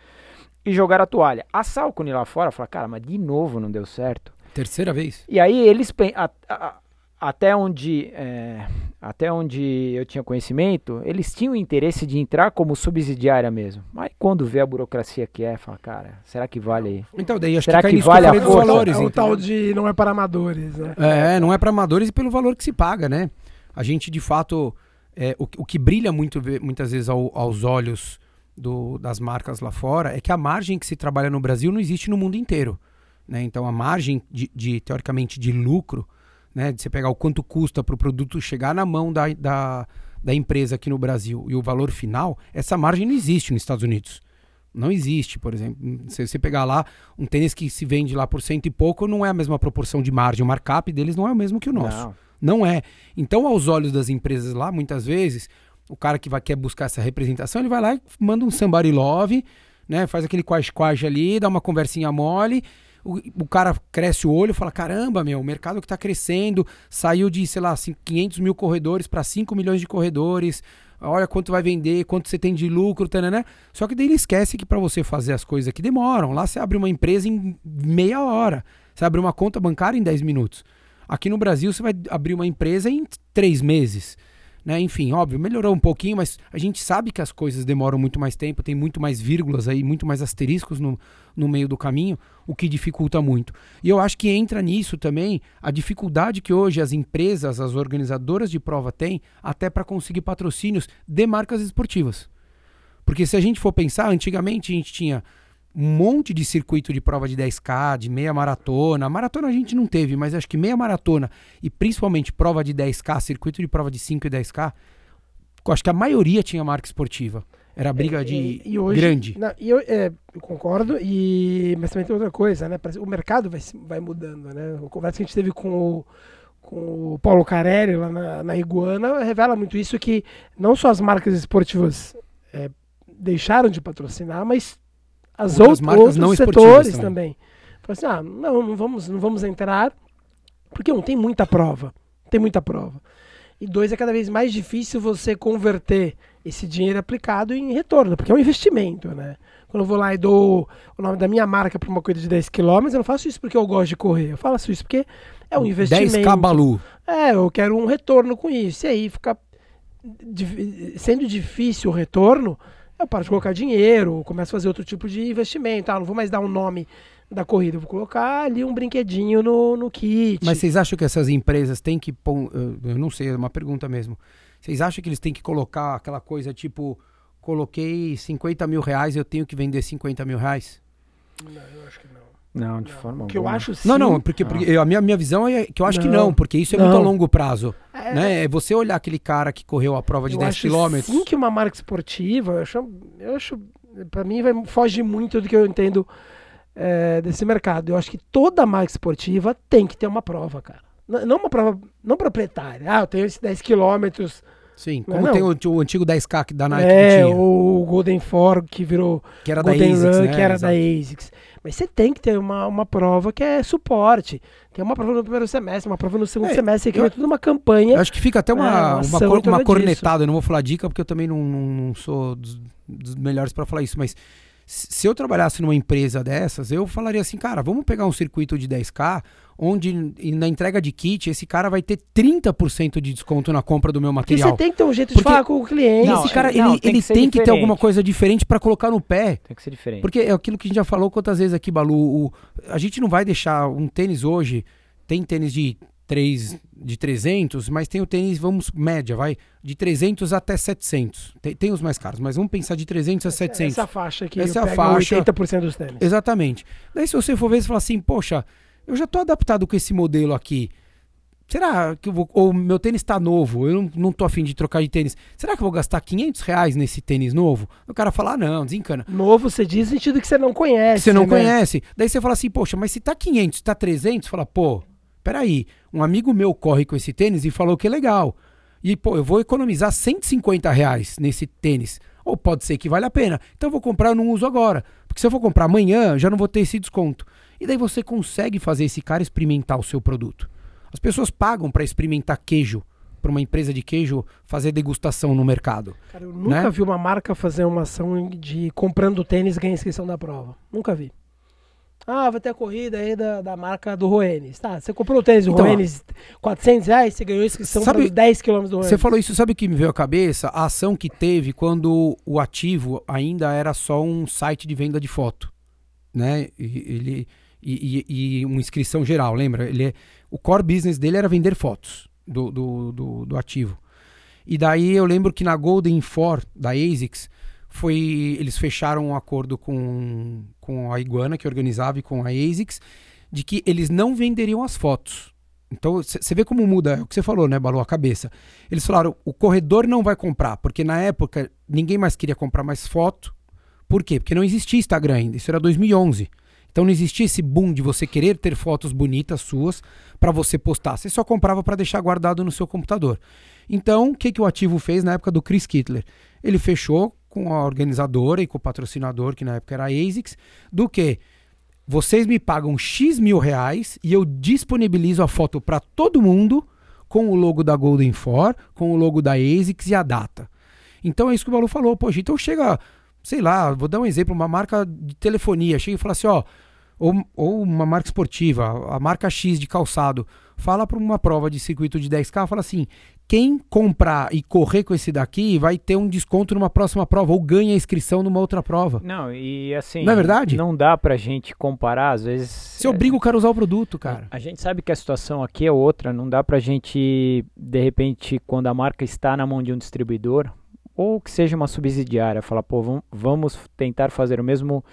E jogar a toalha. A Salcone lá fora fala, cara, mas de novo não deu certo. Terceira vez. E aí eles. A, a, até onde, é, até onde eu tinha conhecimento, eles tinham interesse de entrar como subsidiária mesmo. Mas quando vê a burocracia que é, fala, cara, será que vale? Então, daí acho será que, que vale a força? valores, é o tal de não é para amadores, né? É, não é para amadores e pelo valor que se paga, né? A gente de fato, é, o, o que brilha muito muitas vezes ao, aos olhos do, das marcas lá fora é que a margem que se trabalha no Brasil não existe no mundo inteiro. Né? Então a margem de, de teoricamente de lucro né? De você pegar o quanto custa para o produto chegar na mão da, da, da empresa aqui no Brasil e o valor final, essa margem não existe nos Estados Unidos. Não existe, por exemplo. Se você pegar lá um tênis que se vende lá por cento e pouco, não é a mesma proporção de margem. O markup deles não é o mesmo que o nosso. Não, não é. Então, aos olhos das empresas lá, muitas vezes, o cara que vai, quer buscar essa representação, ele vai lá e manda um somebody love, né? Faz aquele quase-quase ali, dá uma conversinha mole o, o cara cresce o olho e fala: caramba, meu, o mercado que está crescendo saiu de, sei lá, 500 mil corredores para 5 milhões de corredores. Olha quanto vai vender, quanto você tem de lucro, né? Só que daí ele esquece que para você fazer as coisas aqui demoram. Lá você abre uma empresa em meia hora. Você abre uma conta bancária em 10 minutos. Aqui no Brasil você vai abrir uma empresa em 3 meses. Né? Enfim, óbvio, melhorou um pouquinho, mas a gente sabe que as coisas demoram muito mais tempo, tem muito mais vírgulas aí, muito mais asteriscos no, no meio do caminho, o que dificulta muito. E eu acho que entra nisso também a dificuldade que hoje as empresas, as organizadoras de prova têm até para conseguir patrocínios de marcas esportivas. Porque se a gente for pensar, antigamente a gente tinha um monte de circuito de prova de 10K, de meia maratona. Maratona a gente não teve, mas acho que meia maratona e principalmente prova de 10K, circuito de prova de 5 e 10K, acho que a maioria tinha marca esportiva. Era briga é, de e, e hoje, grande. Não, e eu, é, eu, concordo, e, mas também tem outra coisa, né? O mercado vai, vai mudando, né? A conversa que a gente teve com o, com o Paulo Carelli lá na, na Iguana revela muito isso que não só as marcas esportivas é, deixaram de patrocinar, mas as outras, marcas outros setores também. também. assim, ah, não, não vamos, não vamos entrar, porque um, tem muita prova, tem muita prova. E dois, é cada vez mais difícil você converter esse dinheiro aplicado em retorno, porque é um investimento, né? Quando eu vou lá e dou o nome da minha marca para uma corrida de 10 km, eu não faço isso porque eu gosto de correr, eu faço isso porque é um investimento. 10 cabalu. É, eu quero um retorno com isso. E aí fica sendo difícil o retorno, eu paro de colocar dinheiro, começo a fazer outro tipo de investimento. Ah, não vou mais dar um nome da corrida, vou colocar ali um brinquedinho no, no kit. Mas vocês acham que essas empresas têm que. Eu não sei, é uma pergunta mesmo. Vocês acham que eles têm que colocar aquela coisa tipo: coloquei 50 mil reais, eu tenho que vender 50 mil reais? Não, eu acho que não. Não, de forma que eu acho sim. Não, não, porque, porque a minha, minha visão é que eu acho não. que não, porque isso é não. muito a longo prazo. É, né? é você olhar aquele cara que correu a prova de 10 km. Sim, que uma marca esportiva, eu acho, eu acho para mim vai, foge muito do que eu entendo é, desse mercado. Eu acho que toda marca esportiva tem que ter uma prova, cara. Não uma prova, não proprietária. Ah, eu tenho esses 10 quilômetros. Sim, como não, tem o, o, antigo 10K da Nike é, que tinha. o Golden Four que virou que era Golden da ASICS, Run, né? que era Exato. da ASICS. Mas você tem que ter uma, uma prova que é suporte. Tem uma prova no primeiro semestre, uma prova no segundo É, semestre, que eu- é tudo uma campanha. Eu acho que fica até uma, É, uma uma, cor- uma cornetada. Eu não vou falar dica porque eu também não, não, sou dos, dos melhores para falar isso. Mas se eu trabalhasse numa empresa dessas, eu falaria assim, cara, vamos pegar um circuito de 10K, onde na entrega de kit, esse cara vai ter 30% de desconto na compra do meu Porque material. você tem que ter um jeito Porque- de falar com o cliente. Não, esse cara, não, ele, tem ele que tem que ter alguma coisa diferente para colocar no pé. Tem que ser diferente. Porque é aquilo que a gente já falou quantas vezes aqui, Balu. o- a gente não vai deixar um tênis hoje. Tem tênis de 3, de 300, mas tem o tênis, vamos, média, vai, de 300 até 700. Tem, tem os mais caros, mas vamos pensar de 300 a 700. Essa faixa aqui Essa é a faixa. 80% dos tênis. Exatamente. Daí se você for ver, você fala assim, poxa, eu já tô adaptado com esse modelo aqui. Será que eu vou. Ou meu tênis tá novo, eu não, tô afim de trocar de tênis. Será que eu vou gastar 500 reais nesse tênis novo? O cara fala, ah, não, desencana. Novo, você diz no sentido que você não conhece. que você não né? conhece. Daí você fala assim, poxa, mas se tá 500, se tá 300, fala, pô, peraí, um amigo meu corre com esse tênis e falou que é legal. E, pô, eu vou economizar 150 reais nesse tênis. Ou pode ser que vale a pena. Então eu vou comprar, eu não uso agora. Porque se eu for comprar amanhã, já não vou ter esse desconto. E daí você consegue fazer esse cara experimentar o seu produto. As pessoas pagam para experimentar queijo, para uma empresa de queijo fazer degustação no mercado. Cara, eu nunca né? vi uma marca fazer uma ação de comprando tênis ganha inscrição da prova. Nunca vi. Ah, vai ter a corrida aí da, da marca do Roenes. Tá, você comprou o tênis do Então, Roenes 400 reais, você ganhou inscrição Sabe- para os 10 km do Roenes. Você falou isso, sabe o que me veio à cabeça? A ação que teve quando o ativo ainda era só um site de venda de foto, né? Ele e, e- e uma inscrição geral, lembra? Ele é- o core business dele era vender fotos do, do, do, do ativo. E daí eu lembro que na Golden Four da ASICS foi eles fecharam um acordo com, com a Iguana que organizava e com a ASICS de que eles não venderiam as fotos. Então você vê como muda, é o que você falou, né, Balu, a cabeça. Eles falaram, o corredor não vai comprar, porque na época ninguém mais queria comprar mais foto. Por quê? Porque não existia Instagram ainda, isso era 2011. Então não existia esse boom de você querer ter fotos bonitas suas para você postar. Você só comprava para deixar guardado no seu computador. Então, o que, que o ativo fez na época do Chris Kittler? Ele fechou com a organizadora e com o patrocinador, que na época era a ASICS, do que vocês me pagam X mil reais e eu disponibilizo a foto para todo mundo com o logo da Golden Four, com o logo da ASICS e a data. Então é isso que o Balu falou. Poxa, então chega, sei lá, vou dar um exemplo, uma marca de telefonia, chega e fala assim, ó, ou, ou uma marca esportiva, a marca X de calçado, fala para uma prova de circuito de 10K, fala assim, quem comprar e correr com esse daqui vai ter um desconto numa próxima prova, ou ganha inscrição numa outra prova. Não, e assim. Não é verdade? Não dá pra gente comparar, às vezes. Você obriga o cara a usar o produto, cara. A gente sabe que a situação aqui é outra, não dá pra gente, de repente, quando a marca está na mão de um distribuidor, ou que seja uma subsidiária, falar, pô, vam- vamos tentar fazer o mesmo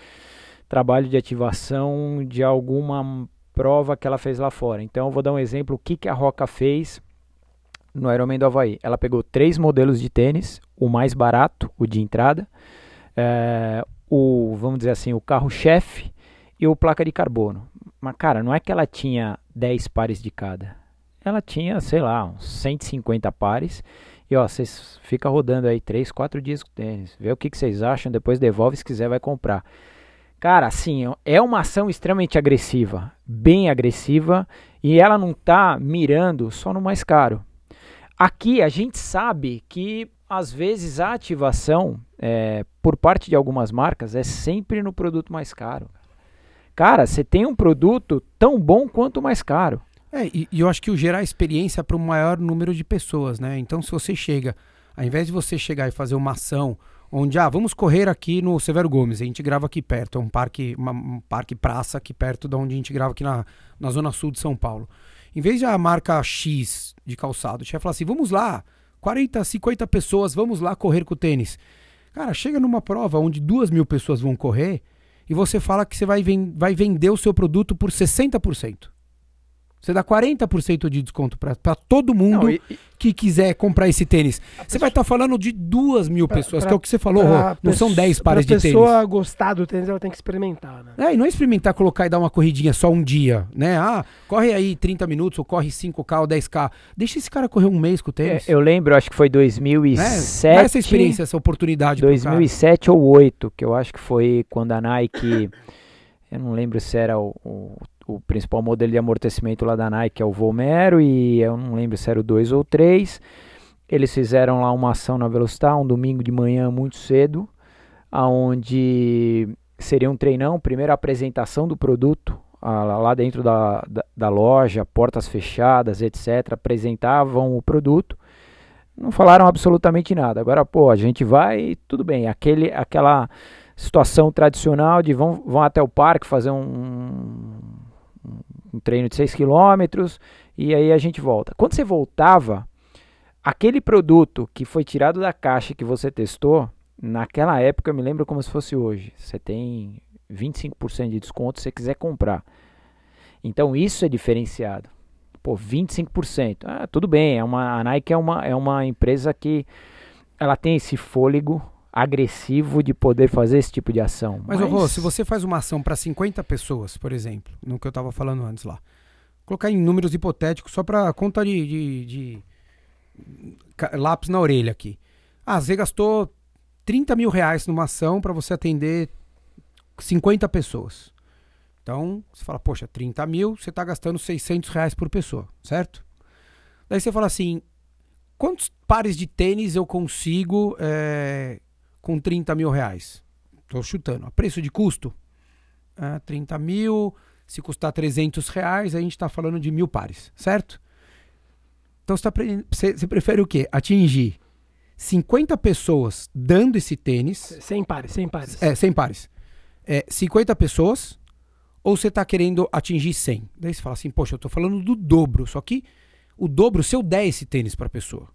trabalho de ativação de alguma prova que ela fez lá fora. Então, eu vou dar um exemplo, o que, que a Roca fez no Ironman do Havaí. Ela pegou três modelos de tênis, o mais barato, o de entrada, eh, o, vamos dizer assim, o carro-chefe e o placa de carbono. Mas, cara, não é que ela tinha 10 pares de cada. Ela tinha, sei lá, uns 150 pares. E ó, vocês ficam rodando aí 3, 4 dias com tênis. Vê o que, que vocês acham, depois devolve, se quiser vai comprar. Cara, assim, é uma ação extremamente agressiva, bem agressiva, e ela não tá mirando só no mais caro. Aqui a gente sabe que às vezes a ativação é, por parte de algumas marcas é sempre no produto mais caro. Cara, você tem um produto tão bom quanto mais caro. É, e, e eu acho que o gerar experiência para o maior número de pessoas, né? Então, se você chega, ao invés de você chegar e fazer uma ação onde, ah, vamos correr aqui no Severo Gomes, a gente grava aqui perto, é um parque, uma- um parque praça aqui perto de onde a gente grava aqui na, na zona sul de São Paulo. Em vez de a marca X de calçado, chegar e falar assim, vamos lá, 40, 50 pessoas, vamos lá correr com o tênis. Cara, chega numa prova onde duas mil pessoas vão correr e você fala que você vai, ven- vai vender o seu produto por 60%. Você dá 40% de desconto para todo mundo não, e, que quiser comprar esse tênis. Você vai estar tá falando de duas mil pra, pessoas, pra, que é o que você falou, Rô. Não são 10 pares de tênis. Se a pessoa gostar do tênis, ela tem que experimentar, né? É, e não é experimentar, colocar e dar uma corridinha só um dia, né? Ah, corre aí 30 minutos, ou corre 5K ou 10K. Deixa esse cara correr um mês com o tênis. É, eu lembro, acho que foi 2007. É, essa experiência, essa oportunidade. 2007 ou 2008, que eu acho que foi quando a Nike... Eu não lembro se era o, o o principal modelo de amortecimento lá da Nike é o Vomero e eu não lembro se era o 2 ou 3. Eles fizeram lá uma ação na Velocitar, um domingo de manhã muito cedo, aonde seria um treinão, primeira apresentação do produto lá dentro da, da, da loja, portas fechadas, etc. Apresentavam o produto não falaram absolutamente nada. Agora, pô, a gente vai, tudo bem, aquele, aquela situação tradicional de vão, vão até o parque fazer um, um treino de 6 km e aí a gente volta. Quando você voltava, aquele produto que foi tirado da caixa que você testou, naquela época eu me lembro como se fosse hoje. Você tem 25% de desconto se você quiser comprar. Então isso é diferenciado. Pô, 25%. Ah, tudo bem, é uma, a Nike é uma, é uma empresa que ela tem esse fôlego agressivo de poder fazer esse tipo de ação. Mas, Mas... Rô, se você faz uma ação para 50 pessoas, por exemplo, no que eu estava falando antes lá, colocar em números hipotéticos só para conta de, de, de, lápis na orelha aqui. Ah, você gastou 30 mil reais numa ação para você atender 50 pessoas. Então, você fala, poxa, 30 mil, você está gastando 600 reais por pessoa, certo? Daí você fala assim, quantos pares de tênis eu consigo é, com 30 mil reais. Estou chutando. A preço de custo, é, 30 mil. Se custar 300 reais, a gente está falando de mil pares, certo? Então você, tá, você prefere o quê? Atingir 50 pessoas dando esse tênis. 100 pares, 100 pares. É, 100 pares. É, 50 pessoas ou você está querendo atingir 100? Daí você fala assim, poxa, eu estou falando do dobro. Só que o dobro, se eu der esse tênis para a pessoa,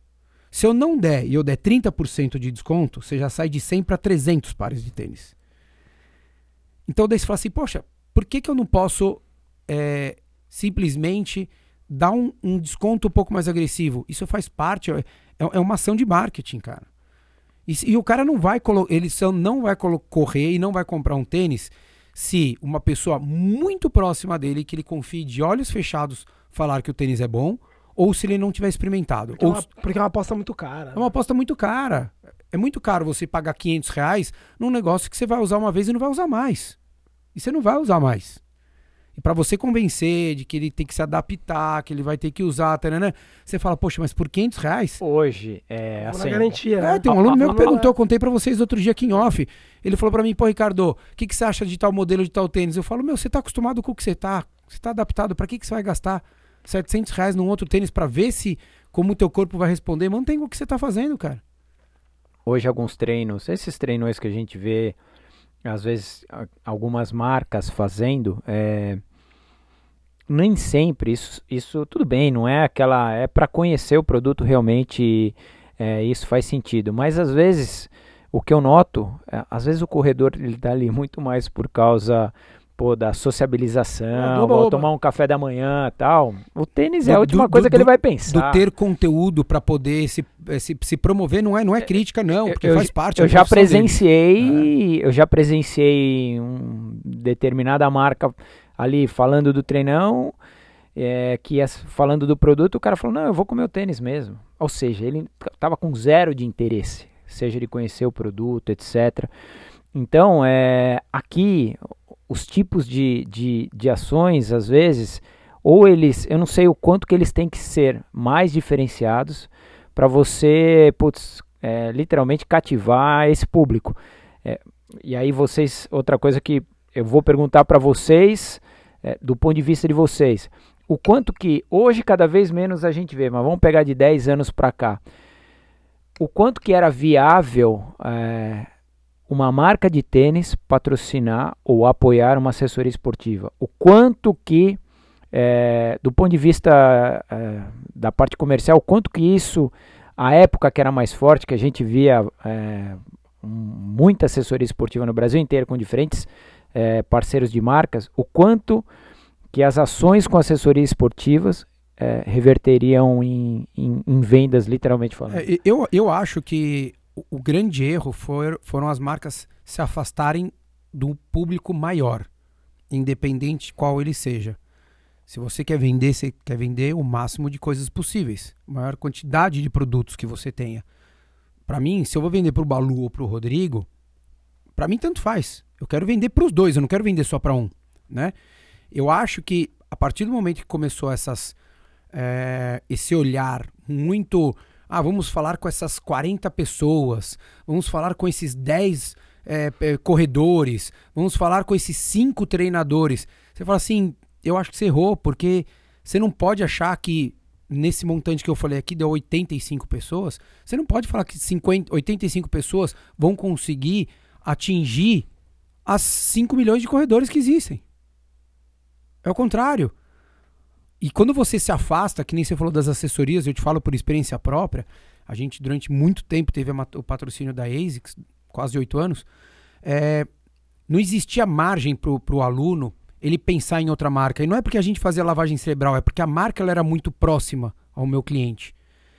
se eu não der e eu der 30% de desconto, você já sai de 100 para 300 pares de tênis. Então daí você fala assim, poxa, por que, que eu não posso é, simplesmente dar um, um, desconto um pouco mais agressivo? Isso faz parte, é, é uma ação de marketing, cara. E, e o cara não vai ele não vai correr e não vai comprar um tênis se uma pessoa muito próxima dele, que ele confie de olhos fechados, falar que o tênis é bom, ou se ele não tiver experimentado. Porque, ou... é, uma, porque é uma aposta muito cara. É uma aposta muito cara. É muito caro você pagar 500 reais num negócio que você vai usar uma vez e não vai usar mais. E você não vai usar mais. E para você convencer de que ele tem que se adaptar, que ele vai ter que usar, né? você fala, poxa, mas por 500 reais? Hoje, é assim... garantia, né? É, tem um aluno meu que perguntou, eu contei para vocês outro dia aqui em off. Ele falou para mim, pô, Ricardo, o que, que você acha de tal modelo, de tal tênis? Eu falo, meu, você tá acostumado com o que você tá. Você tá adaptado, para que, que você vai gastar? 700 reais num outro tênis para ver se como o teu corpo vai responder. Mantém o que você está fazendo, cara. Hoje alguns treinos, esses treinos que a gente vê, às vezes algumas marcas fazendo, é, nem sempre isso, isso tudo bem, não é aquela, é para conhecer o produto realmente, é, isso faz sentido. Mas às vezes o que eu noto, é, às vezes o corredor ele está ali muito mais por causa pô, da sociabilização, é, oba, oba. tomar um café da manhã tal. O tênis do, é a última do, coisa do, que ele vai pensar. Do ter conteúdo para poder se, eh, se, se, promover não é, não é crítica, não, porque eu, faz parte. Eu já presenciei, é. eu já presenciei um determinada marca ali falando do treinão. É, que é, falando do produto, o cara falou: Não, eu vou comer o tênis mesmo. Ou seja, ele estava com zero de interesse, seja de conhecer o produto, etc. Então, é, aqui os tipos de, de, de ações, às vezes, ou eles, eu não sei o quanto que eles têm que ser mais diferenciados para você, putz, é, literalmente cativar esse público. É, e aí vocês, outra coisa que eu vou perguntar para vocês, é, do ponto de vista de vocês, o quanto que hoje cada vez menos a gente vê, mas vamos pegar de 10 anos para cá, o quanto que era viável é, uma marca de tênis patrocinar ou apoiar uma assessoria esportiva? O quanto que, é, do ponto de vista é, da parte comercial, quanto que isso, a época que era mais forte, que a gente via é, muita assessoria esportiva no Brasil inteiro com diferentes parceiros de marcas, o quanto que as ações com assessorias esportivas reverteriam em, em, em, vendas, literalmente falando. É, eu, eu acho que o, grande erro for, foram as marcas se afastarem do público maior, independente qual ele seja. Se você quer vender, você quer vender o máximo de coisas possíveis, maior quantidade de produtos que você tenha. Para mim, se eu vou vender para o Balu ou para o Rodrigo, para mim tanto faz. Eu quero vender para os dois, eu não quero vender só para um, né? Eu acho que a partir do momento que começou essas é, esse olhar muito. Ah, vamos falar com essas 40 pessoas, vamos falar com esses 10 é, é, corredores, vamos falar com esses 5 treinadores. Você fala assim, eu acho que você errou, porque você não pode achar que nesse montante que eu falei aqui deu 85 pessoas, você não pode falar que 50, 85 pessoas vão conseguir atingir as 5 milhões de corredores que existem. É o contrário. E quando você se afasta, que nem você falou das assessorias, eu te falo por experiência própria, a gente durante muito tempo teve o patrocínio da ASICS, quase oito anos, é, não existia margem para o aluno ele pensar em outra marca. E não é porque a gente fazia lavagem cerebral, é porque a marca ela era muito próxima ao meu cliente.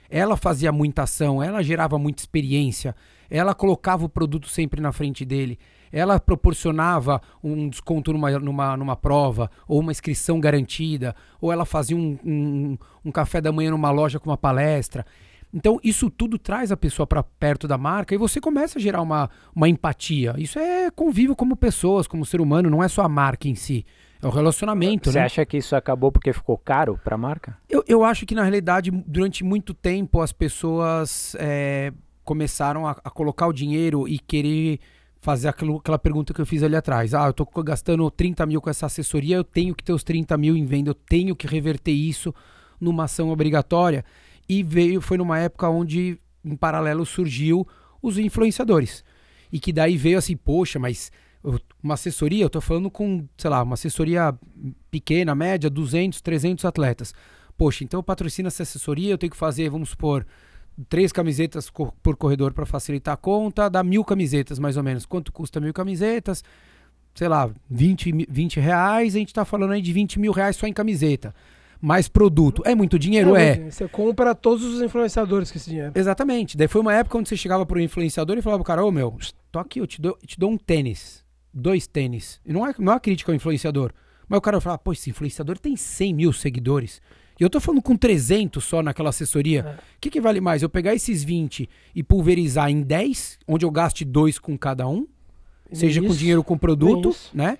Ela fazia muita ação, ela gerava muita experiência, ela colocava o produto sempre na frente dele, ela proporcionava um desconto numa, numa, numa prova, ou uma inscrição garantida, ou ela fazia um, um, um café da manhã numa loja com uma palestra. Então, isso tudo traz a pessoa para perto da marca e você começa a gerar uma, uma empatia. Isso é convívio como pessoas, como ser humano, não é só a marca em si. É o relacionamento, Você né? acha que isso acabou porque ficou caro para a marca? Eu, eu acho que, na realidade, durante muito tempo as pessoas é, começaram a, a, colocar o dinheiro e querer fazer aquilo, aquela pergunta que eu fiz ali atrás. Ah, eu tô gastando 30 mil com essa assessoria, eu tenho que ter os 30 mil em venda, eu tenho que reverter isso numa ação obrigatória. E veio, foi numa época onde, em paralelo, surgiu os influenciadores. E que daí veio assim, poxa, mas uma assessoria, eu tô falando com, sei lá, uma assessoria pequena, média, 200, 300 atletas. Poxa, então eu patrocino essa assessoria, eu tenho que fazer, vamos supor, três camisetas por corredor para facilitar a conta, dá mil camisetas mais ou menos. Quanto custa mil camisetas? Sei lá, 20, 20 reais, a gente está falando aí de 20 mil reais só em camiseta. Mais produto. É muito dinheiro? É. é. Você compra todos os influenciadores com esse dinheiro. Exatamente. Daí foi uma época onde você chegava pro influenciador e falava pro cara, ô meu, tô aqui, eu te dou, eu te dou um tênis. Dois tênis. E não é, não é uma crítica ao influenciador. Mas o cara fala, pô, esse influenciador tem 100 mil seguidores. E eu tô falando com 300 só naquela assessoria. O é. que, que vale mais? Eu pegar esses 20 e pulverizar em 10, onde eu gaste dois com cada um, seja com dinheiro com produto, né?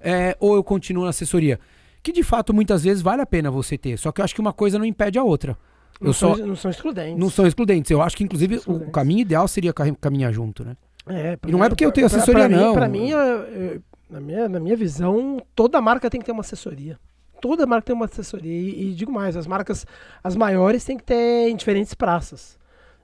É, ou eu continuo na assessoria. Que de fato muitas vezes vale a pena você ter. Só que eu acho que uma coisa não impede a outra. Não, eu são, só, não são excludentes. Não são excludentes. Eu acho que, inclusive, o caminho ideal seria caminhar junto, né? É, e não é porque eu tenho assessoria, pra, pra não. Pra mim, eu, eu, na, minha, na minha visão, toda marca tem que ter uma assessoria toda marca tem uma assessoria. E, e, digo mais, as marcas, as maiores têm que ter em diferentes praças.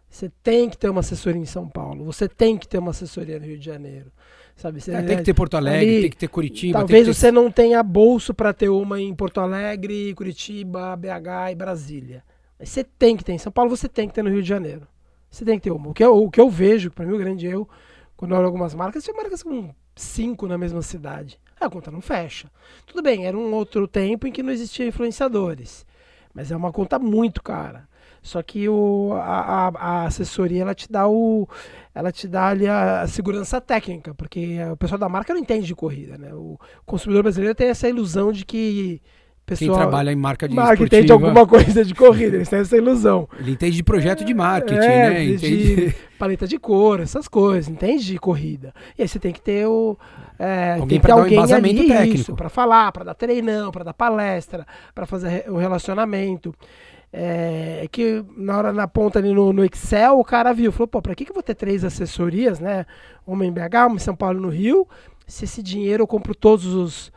Você tem que ter uma assessoria em São Paulo, você tem que ter uma assessoria no Rio de Janeiro. Sabe? Você, é, tem que ter Porto Alegre, ali, tem que ter Curitiba. Talvez ter... você não tenha bolso para ter uma em Porto Alegre, Curitiba, BH e Brasília. Mas você tem que ter. Em São Paulo você tem que ter no Rio de Janeiro. Você tem que ter uma. O que eu, o que eu vejo, para mim o grande erro, quando eu olho algumas marcas, são marcas com cinco na mesma cidade a conta não fecha. Tudo bem, era um outro tempo em que não existiam influenciadores, mas é uma conta muito cara. Só que o, a, a, assessoria ela te dá o, ela te dá ali a, segurança técnica, porque o pessoal da marca não entende de corrida, né? O consumidor brasileiro tem essa ilusão de que pessoal, Quem trabalha em marca de marca entende alguma coisa de corrida, eles têm essa ilusão. Ele entende de projeto de marketing, é, né? Entende de paleta de cor, essas coisas, entende de corrida. E aí você tem que ter o é, alguém para dar um embasamento ali, técnico, para falar, para dar treinão, para dar palestra, para fazer o relacionamento. É, é, que na hora na ponta ali no, no, Excel o cara viu, falou, pô, para que, que eu vou ter três assessorias, né? Uma em BH, uma em São Paulo no Rio, se esse dinheiro eu compro todos os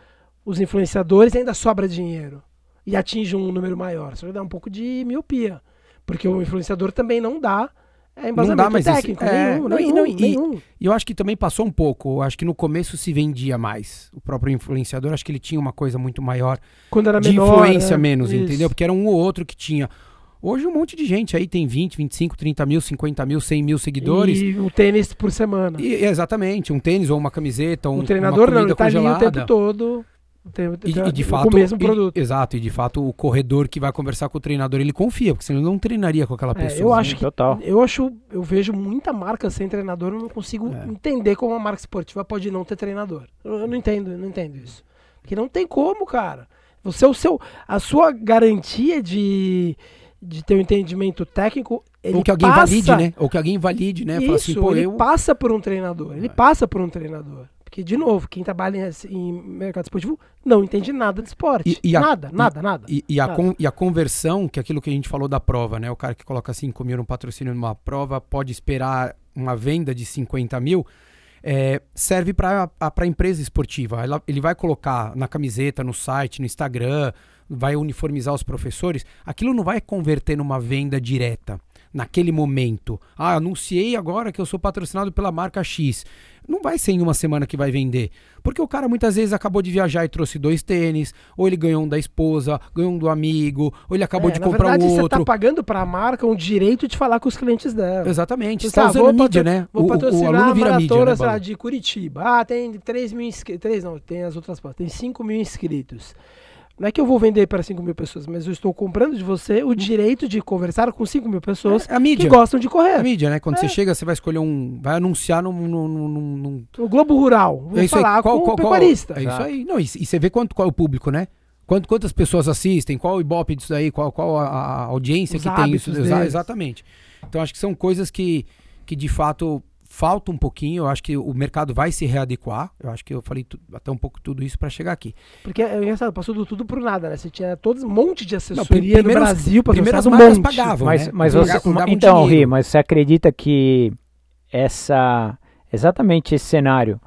os influenciadores ainda sobra dinheiro e atinge um número maior. Isso vai dar um pouco de miopia. Porque o influenciador também não dá é, não dá, mas técnico. Esse, é, nenhum, não, nenhum, e, nenhum. E eu acho que também passou um pouco. Eu acho que no começo se vendia mais. O próprio influenciador, acho que ele tinha uma coisa muito maior. Quando era de menor, influência né? menos, Isso. entendeu? Porque era um ou outro que tinha. Hoje um monte de gente aí tem 20, 25, 30 mil, 50 mil, 100 mil seguidores. E o tênis por semana. E, exatamente, um tênis ou uma camiseta, um, o treinador uma não, ele tá ali o tempo todo tem, tem, e, e, de fato, o mesmo produto. E, exato, e de fato o corredor que vai conversar com o treinador, ele confia, porque senão ele não treinaria com aquela é, pessoa. eu acho que, total. Eu acho, eu vejo muita marca sem treinador, eu não consigo é. entender como uma marca esportiva pode não ter treinador. Eu, eu não entendo, eu não entendo isso. Porque não tem como, cara. Você o seu a sua garantia de de ter um entendimento técnico ou que alguém passa, valide, né? Ou que alguém valide, né? Isso, assim, Pô, ele eu... passa por um treinador. Ele é. passa por um treinador. Porque, de novo, quem trabalha em, mercado esportivo não entende nada de esporte. E, e a, nada, nada, nada. E, e, a Con, e a conversão, que é aquilo que a gente falou da prova, né? O cara que coloca 5 mil no patrocínio numa prova pode esperar uma venda de 50 mil. É, serve para a empresa esportiva. Ela, ele vai colocar na camiseta, no site, no Instagram, vai uniformizar os professores. Aquilo não vai converter numa venda direta naquele momento. Ah, anunciei agora que eu sou patrocinado pela marca X. Não vai ser em uma semana que vai vender. Porque o cara muitas vezes acabou de viajar e trouxe dois tênis, ou ele ganhou um da esposa, ganhou um do amigo, ou ele acabou é, de comprar verdade, um outro. Você tá pagando para a marca um direito de falar com os clientes dela. Exatamente. Você está usando a mídia, né? Vou o, patrocinar o aluno vira a mídia, né, de Curitiba. Ah, tem 3 mil inscritos. 3 não, tem as outras partes. Tem 5 mil inscritos. Não é que eu vou vender para 5 mil pessoas, mas eu estou comprando de você o direito de conversar com 5 mil pessoas é, que gostam de correr. A mídia, né? Quando é. você chega, você vai escolher um. Vai anunciar num. num, num, num... O Globo Rural. Vou é falar qual, com qual, pecuarista. Qual, é isso aí. Não, e, e, você vê quanto, qual é o público, né? Quanto, quantas pessoas assistem, qual o ibope disso daí, qual, qual a, a audiência Os que tem isso. Deles. Exatamente. Então acho que são coisas que, que de fato falta um pouquinho, eu acho que o mercado vai se readequar. Eu acho que eu falei até um pouco tudo isso para chegar aqui. Porque é engraçado, passou do tudo pro nada, né? Você tinha todo um monte de assessoria Não, no Brasil para primeiras um monte. pagavam, mas, né? mas você, então, Ri, mas você acredita que essa exatamente esse cenário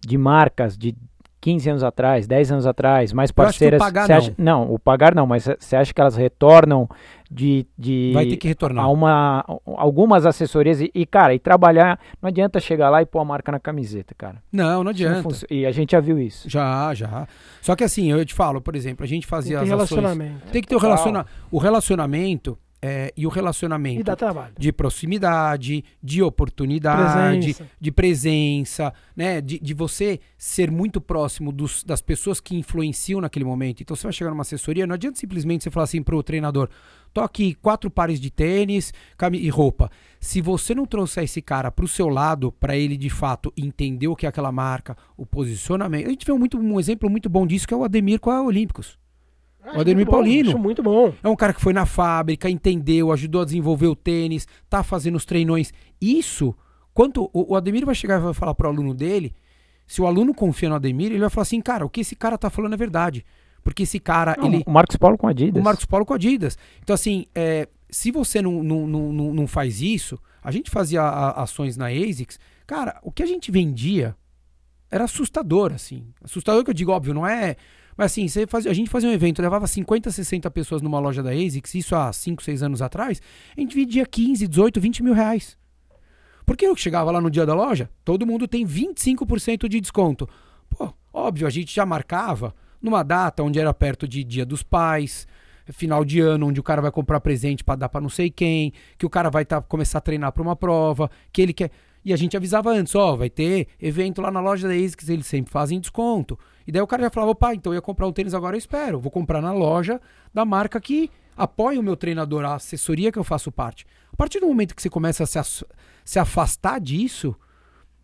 de marcas de 15 anos atrás, 10 anos atrás, mais parceiras. o pagar não. Acha, não, o pagar não, mas você acha que elas retornam de, de vai ter que retornar. a uma algumas assessorias e, e, cara e trabalhar não adianta chegar lá e pôr a marca na camiseta cara. Não não adianta. não e a gente já viu isso. Já já. Só que assim eu te falo por exemplo a gente fazia tem as relacionamento ações, tem que ter o relacionamento o relacionamento é, e o relacionamento de proximidade, de oportunidade, presença. de presença, né? De, de você ser muito próximo dos, das pessoas que influenciam naquele momento. Então você vai chegar numa assessoria, não adianta simplesmente você falar assim pro treinador: toque quatro pares de tênis e roupa. Se você não trouxer esse cara pro seu lado, para ele de fato entender o que é aquela marca, o posicionamento. A gente vê muito, um exemplo muito bom disso que é o Ademir com a Olímpicos. O Ademir bom, Paulino. Acho muito bom. É um cara que foi na fábrica, entendeu, ajudou a desenvolver o tênis, tá fazendo os treinões. Isso, quanto o, o Ademir vai chegar e vai falar pro aluno dele, se o aluno confia no Ademir, ele vai falar assim, cara, o que esse cara tá falando é verdade. Porque esse cara, não, ele... O Marcos Paulo com Adidas. O Marcos Paulo com Adidas. Então, assim, é, se você não, não, não, não, faz isso, a gente fazia a, ações na ASICS, cara, o que a gente vendia era assustador, assim. Assustador que eu digo, óbvio, não é mas assim, você faz, a gente fazia um evento, levava 50, 60 pessoas numa loja da ASICS, isso há 5, 6 anos atrás, a gente vendia 15, 18, 20 mil reais. Porque eu chegava lá no dia da loja, todo mundo tem 25% de desconto. Pô, óbvio, a gente já marcava numa data onde era perto de Dia dos Pais, final de ano, onde o cara vai comprar presente para dar para não sei quem, que o cara vai tá, começar a treinar para uma prova, que ele quer. E a gente avisava antes, ó, vai ter evento lá na loja da ASICS, eles sempre fazem desconto. E daí o cara já falava, pai, então eu ia comprar um tênis agora, eu espero. Vou comprar na loja da marca que apoia o meu treinador, a assessoria que eu faço parte. A partir do momento que você começa a se, se afastar disso,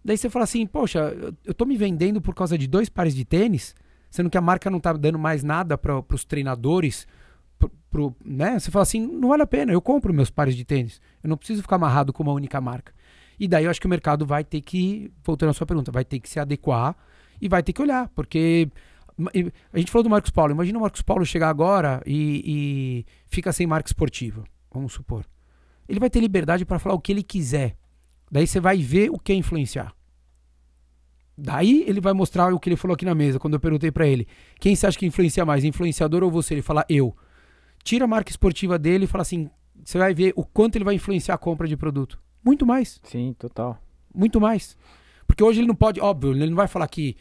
daí você fala assim, poxa, eu tô me vendendo por causa de dois pares de tênis, sendo que a marca não tá dando mais nada para os treinadores, pro, pro, né? Você fala assim, não vale a pena, eu compro meus pares de tênis. Eu não preciso ficar amarrado com uma única marca. E daí eu acho que o mercado vai ter que, voltando à sua pergunta, vai ter que se adequar e vai ter que olhar, porque a gente falou do Marcos Paulo. Imagina o Marcos Paulo chegar agora e, e fica sem marca esportiva, vamos supor. Ele vai ter liberdade para falar o que ele quiser. Daí você vai ver o que é influenciar. Daí ele vai mostrar o que ele falou aqui na mesa, quando eu perguntei para ele: quem você acha que influencia mais, influenciador ou você? Ele fala: eu. Tira a marca esportiva dele e fala assim: você vai ver o quanto ele vai influenciar a compra de produto. Muito mais. Sim, total. Muito mais. Porque hoje ele não pode, óbvio, ele não vai falar que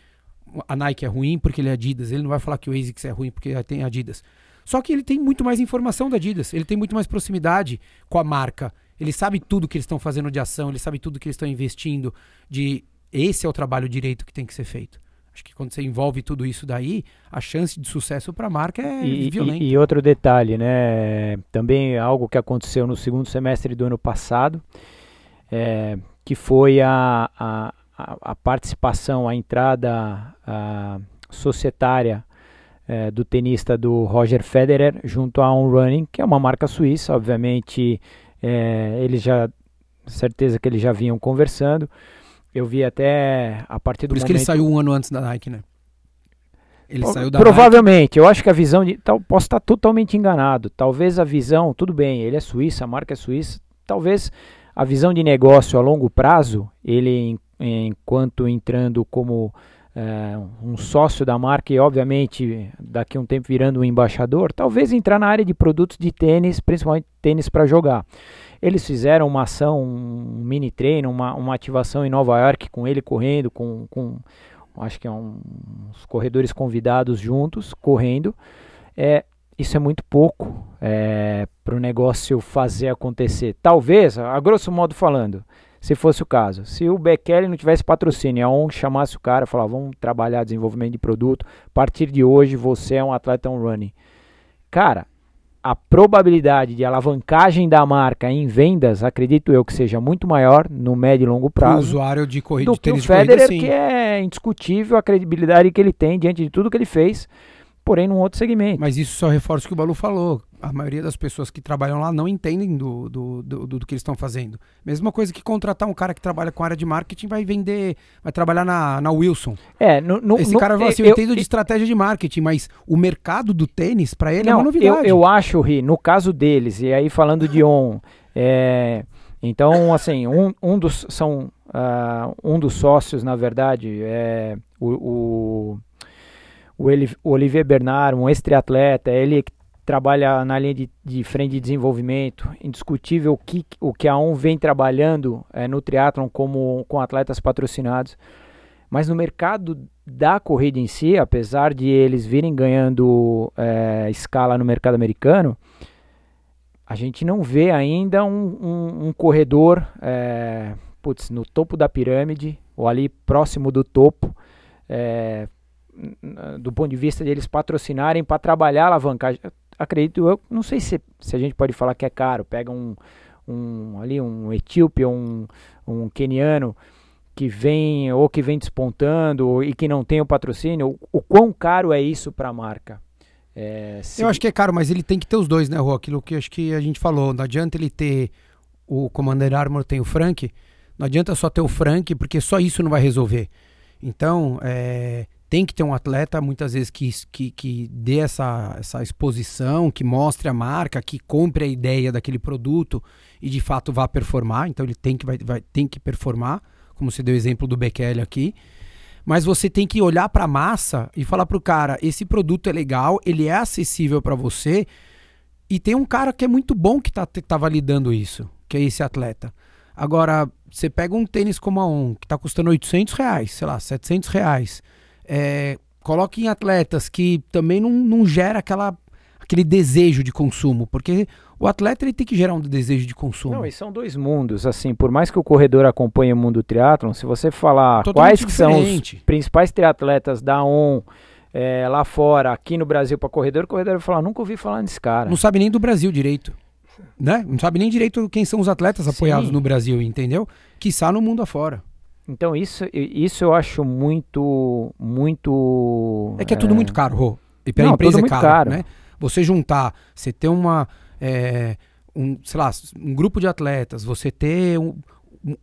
a Nike é ruim porque ele é Adidas, ele não vai falar que o ASICS é ruim porque tem Adidas. Só que ele tem muito mais informação da Adidas, ele tem muito mais proximidade com a marca. Ele sabe tudo que eles estão fazendo de ação, ele sabe tudo que eles estão investindo de esse é o trabalho direito que tem que ser feito. Acho que quando você envolve tudo isso daí, a chance de sucesso para a marca é e, violenta. E, e, outro detalhe, né? Também algo que aconteceu no segundo semestre do ano passado, é, que foi a, a, a, participação, a entrada a societária é, do tenista do Roger Federer junto a On Running, que é uma marca suíça, obviamente é, eles já, certeza que eles já vinham conversando. Eu vi até a partir do Por isso momento... que ele saiu um ano antes da Nike, né? Ele saiu da Provavelmente, Nike. eu acho que a visão de. Tal, posso estar totalmente enganado. Talvez a visão, tudo bem, ele é suíça, a marca é suíça. Talvez a visão de negócio a longo prazo, ele enquanto entrando como é, um sócio da marca e obviamente daqui a um tempo virando um embaixador, talvez entrar na área de produtos de tênis, principalmente tênis para jogar. Eles fizeram uma ação, um mini treino, uma, uma ativação em Nova York com ele correndo, com, com acho que é um, uns corredores convidados juntos, correndo. É, isso é muito pouco é, para o negócio fazer acontecer. Talvez, a grosso modo falando, se fosse o caso, se o Bekele não tivesse patrocínio, a ONG chamasse o cara e falar, vamos trabalhar desenvolvimento de produto, a partir de hoje você é um atleta on running. Cara, a probabilidade de alavancagem da marca em vendas, acredito eu que seja muito maior no médio e longo prazo. O usuário de corrida do de tênis que o Federer, corrida, que é indiscutível a credibilidade que ele tem diante de tudo que ele fez, porém num outro segmento. Mas isso só reforça o que o Balu falou a maioria das pessoas que trabalham lá não entendem do, do, do, do, que eles estão fazendo. Mesma coisa que contratar um cara que trabalha com área de marketing vai vender, vai trabalhar na, na Wilson. É, no, no, Esse no, cara fala assim, eu, eu entendo de estratégia de marketing, mas o mercado do tênis, para ele, não, é uma novidade. Eu, eu acho, Ri, no caso deles, e aí falando de On, é, então, assim, um, um dos, são, uh, um dos sócios, na verdade, é o, o, o Olivier Bernard, um ex-triatleta, ele trabalha na linha de, de, frente de desenvolvimento, indiscutível o que, o que a ON vem trabalhando é, no triatlon como com atletas patrocinados. Mas no mercado da corrida em si, apesar de eles virem ganhando é, escala no mercado americano, a gente não vê ainda um, um, um corredor é, putz, no topo da pirâmide ou ali próximo do topo, do ponto de vista de eles patrocinarem para trabalhar a alavancagem acredito eu, não sei se, se a gente pode falar que é caro. Pega um, um ali um etíope, um, um queniano que vem ou que vem despontando e que não tem o patrocínio, o, o quão caro é isso para a marca? É, se... Eu acho que é caro, mas ele tem que ter os dois, né, Rô? Aquilo que acho que a gente falou. Não adianta ele ter o Commander Armor, tem o Frank. Não adianta só ter o Frank, porque só isso não vai resolver. Então, é, tem que ter um atleta, muitas vezes, que, que, que dê essa, essa exposição, que mostre a marca, que compre a ideia daquele produto e de fato vá performar. Então ele tem que, vai, vai, tem que performar, como você deu o exemplo do Bekele aqui. Mas você tem que olhar para a massa e falar para o cara: esse produto é legal, ele é acessível para você. E tem um cara que é muito bom que está tá validando isso, que é esse atleta. Agora, você pega um tênis como a ON, que está custando 800 reais, sei lá, 700 reais é, coloque em atletas que também não, não gera aquela, aquele desejo de consumo, porque o atleta ele tem que gerar um desejo de consumo. Não, e são dois mundos, assim, por mais que o corredor acompanhe o mundo do triatlon, se você falar Totalmente quais que são os principais triatletas da ON é, lá fora, aqui no Brasil para corredor, o corredor vai falar, nunca ouvi falar nesse cara. Não sabe nem do Brasil direito. Né? Não sabe nem direito quem são os atletas apoiados Sim. no Brasil, entendeu? Que está no mundo afora. Então isso, isso eu acho muito, muito... É que é tudo é... muito caro, Rô. E pela Não, empresa é caro, caro, né? Você juntar, você ter uma, é, um, sei lá, um grupo de atletas, você ter um,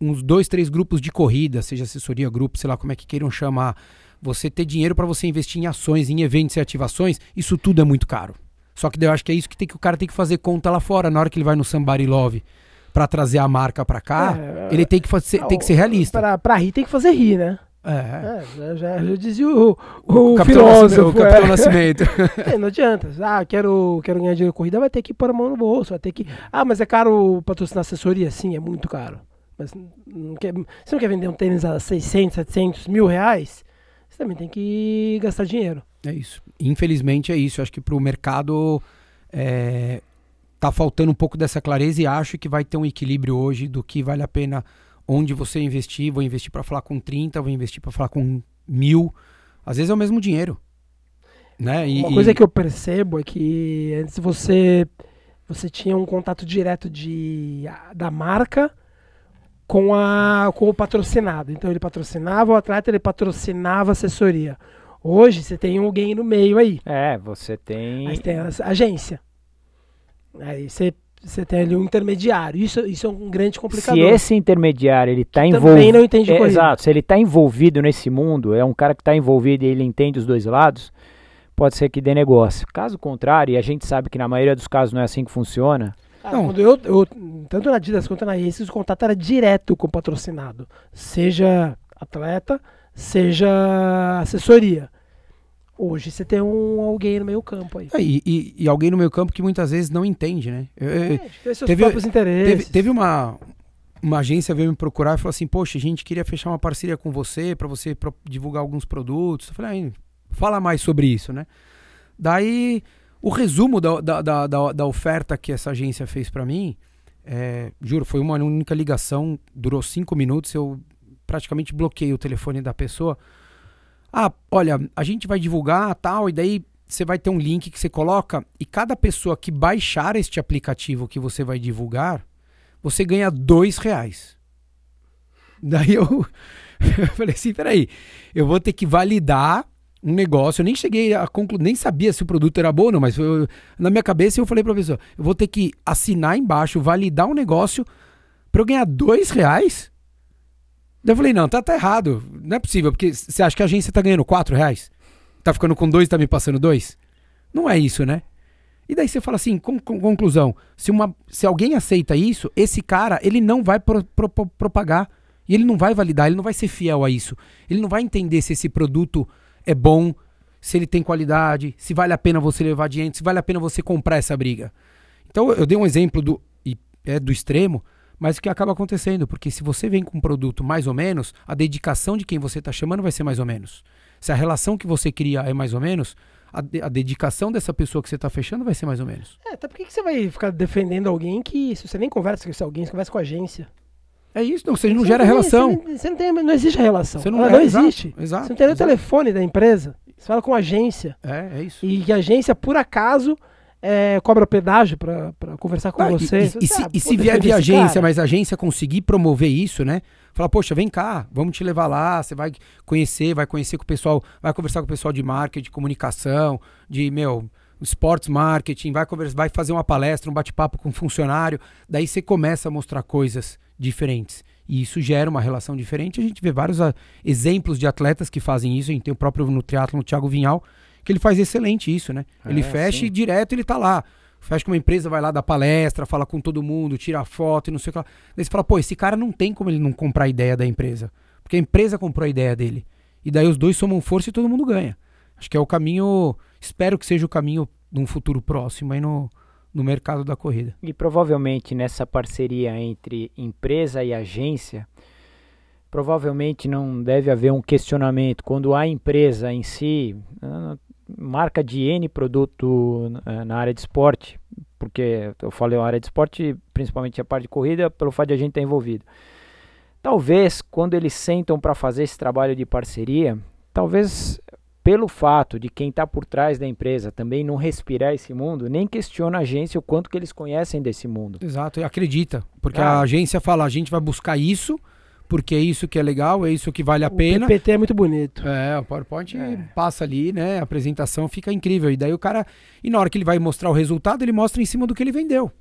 uns dois, três grupos de corrida, seja assessoria, grupo, sei lá como é que queiram chamar, você ter dinheiro para você investir em ações, em eventos e ativações, isso tudo é muito caro. Só que eu acho que é isso que, tem que o cara tem que fazer conta lá fora, na hora que ele vai no Somebody Love para trazer a marca para cá, é, ele tem que, fazer, tem que ser realista. Pra, pra rir tem que fazer rir, né? É. é já, já, já, dizia o, o, o filósofo. O Capitão é. Nascimento. É, não adianta. Ah, quero, quero ganhar dinheiro corrida, vai ter que pôr a mão no bolso, vai ter que... Ah, mas é caro patrocinar assessoria? Sim, é muito caro. Mas não quer, você não quer vender um tênis a 600, 700, mil reais? Você também tem que gastar dinheiro. É isso. Infelizmente é isso. Eu acho que para o mercado é, tá faltando um pouco dessa clareza e acho que vai ter um equilíbrio hoje do que vale a pena onde você investir. Vou investir para falar com 30, vou investir para falar com mil Às vezes é o mesmo dinheiro. Né? E, Uma coisa que eu percebo é que antes você você tinha um contato direto de, da marca com, a, com o patrocinado. Então ele patrocinava o atleta, ele patrocinava a assessoria. Hoje você tem alguém no meio aí. É, você tem. Aí tem a agência. Aí você você tem ali um intermediário. Isso, isso é um grande complicador. Se esse intermediário ele está envolvido. Também não entende é, Exato. Se ele está envolvido nesse mundo, é um cara que está envolvido e ele entende os dois lados, pode ser que dê negócio. Caso contrário, e a gente sabe que na maioria dos casos não é assim que funciona. Ah, não. Quando eu, eu, tanto na Adidas quanto na Aces, o contato era direto com o patrocinado. Seja atleta, seja assessoria. Hoje você tem um, alguém no meio campo aí. É, e, e, alguém no meio campo que muitas vezes não entende, né? É, seus teve, próprios interesses. Teve, teve, uma, uma agência veio me procurar e falou assim, poxa, a gente queria fechar uma parceria com você para você pro, divulgar alguns produtos. Eu falei, ah, fala mais sobre isso, né? Daí, o resumo da, da, da, da, da oferta que essa agência fez para mim, é, juro, foi uma única ligação, durou cinco minutos, eu praticamente bloqueei o telefone da pessoa ah, olha, a gente vai divulgar tal, e daí você vai ter um link que você coloca, e cada pessoa que baixar este aplicativo que você vai divulgar, você ganha dois reais. Daí eu, eu falei assim, peraí, eu vou ter que validar um negócio, eu nem cheguei a concluir, nem sabia se o produto era bom ou não, mas eu, na minha cabeça eu falei pessoa, eu vou ter que assinar embaixo, validar um negócio para eu ganhar dois reais? Daí eu falei, não, tá, tá errado. Não é possível, porque você acha que a agência tá ganhando 4 reais? Tá ficando com dois e tá me passando dois? Não é isso, né? E daí você fala assim, com, com, conclusão, se, uma, se alguém aceita isso, esse cara, ele não vai pro, pro, pro, propagar. E ele não vai validar, ele não vai ser fiel a isso. Ele não vai entender se esse produto é bom, se ele tem qualidade, se vale a pena você levar adiante, se vale a pena você comprar essa briga. Então eu dei um exemplo do, é, do extremo, mas o que acaba acontecendo? Porque se você vem com um produto mais ou menos, a dedicação de quem você está chamando vai ser mais ou menos. Se a relação que você cria é mais ou menos, a, de, a dedicação dessa pessoa que você está fechando vai ser mais ou menos. É, até porque que você vai ficar defendendo alguém que, se você nem conversa com esse alguém, você conversa com a agência. É isso, não, você não gera tem, relação. Você, você, não tem, não existe a relação. Você não, Ela é, não existe. Exato, exato, você não tem o telefone da empresa. Você fala com a agência. É, é isso. E que a agência, por acaso, é, cobra pedágio para conversar com ah, você. E, e, se, ah, e se vier de agência, cara. mas a agência conseguir promover isso, né? Fala, poxa, vem cá, vamos te levar lá, você vai conhecer, vai conhecer com o pessoal, vai conversar com o pessoal de marketing, de comunicação, de, meu, sports marketing, vai conversar, vai fazer uma palestra, um bate-papo com um funcionário, daí você começa a mostrar coisas diferentes. E isso gera uma relação diferente. A gente vê vários uh, exemplos de atletas que fazem isso. A gente tem o próprio no triatlo, no Thiago Vinhal, que ele faz excelente isso, né? É, ele fecha sim. e direto ele tá lá. Fecha com uma empresa, vai lá dar palestra, fala com todo mundo, tira foto e não sei o que lá. Daí você fala, pô, esse cara não tem como ele não comprar a ideia da empresa. Porque a empresa comprou a ideia dele. E daí os dois somam força e todo mundo ganha. Acho que é o caminho, espero que seja o caminho de um futuro próximo aí no, no mercado da corrida. E provavelmente nessa parceria entre empresa e agência, provavelmente não deve haver um questionamento. Quando a empresa em si, marca de N produto eh, na área de esporte, porque eu falei a área de esporte, principalmente a parte de corrida, pelo fato de a gente estar envolvido. Talvez quando eles sentam para fazer esse trabalho de parceria, talvez pelo fato de quem está por trás da empresa também não respirar esse mundo, nem questiona a agência o quanto que eles conhecem desse mundo. Exato, e acredita, porque ah. a agência fala, a gente vai buscar isso, porque é isso que é legal, é isso que vale a o pena. O PPT é muito bonito. É, o PowerPoint é. passa ali, né? A apresentação fica incrível. E daí o cara. E na hora que ele vai mostrar o resultado, ele mostra em cima do que ele vendeu.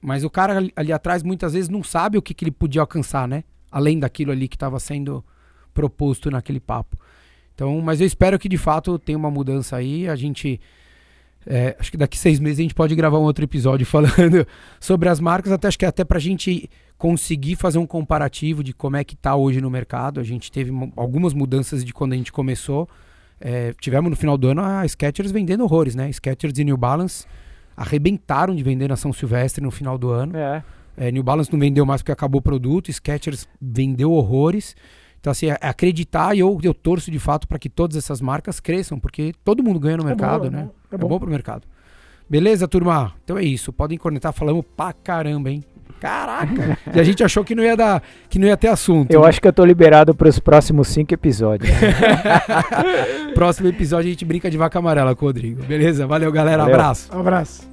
Mas o cara ali, ali atrás muitas vezes não sabe o que, que ele podia alcançar, né? Além daquilo ali que estava sendo proposto naquele papo. Então, mas eu espero que de fato tenha uma mudança aí. A gente. É, acho que daqui seis meses a gente pode gravar um outro episódio falando sobre as marcas, até acho que é até pra gente conseguir fazer um comparativo de como é que está hoje no mercado. A gente teve algumas mudanças de quando a gente começou. É, tivemos no final do ano a Skechers vendendo horrores, né? Skechers e New Balance arrebentaram de vender na São Silvestre no final do ano. É. É, New Balance não vendeu mais porque acabou o produto, Skechers vendeu horrores. Então, assim, acreditar e eu, eu torço de fato para que todas essas marcas cresçam, porque todo mundo ganha no é mercado, bom, né? É bom. é bom pro mercado. Beleza, turma? Então é isso. Podem conectar, falamos pra caramba, hein? Caraca! e a gente achou que não ia dar, que não ia ter assunto. Eu né? acho que eu tô liberado para os próximos cinco episódios. Próximo episódio a gente brinca de vaca amarela com o Rodrigo. Beleza? Valeu, galera. Valeu. Abraço. Um abraço.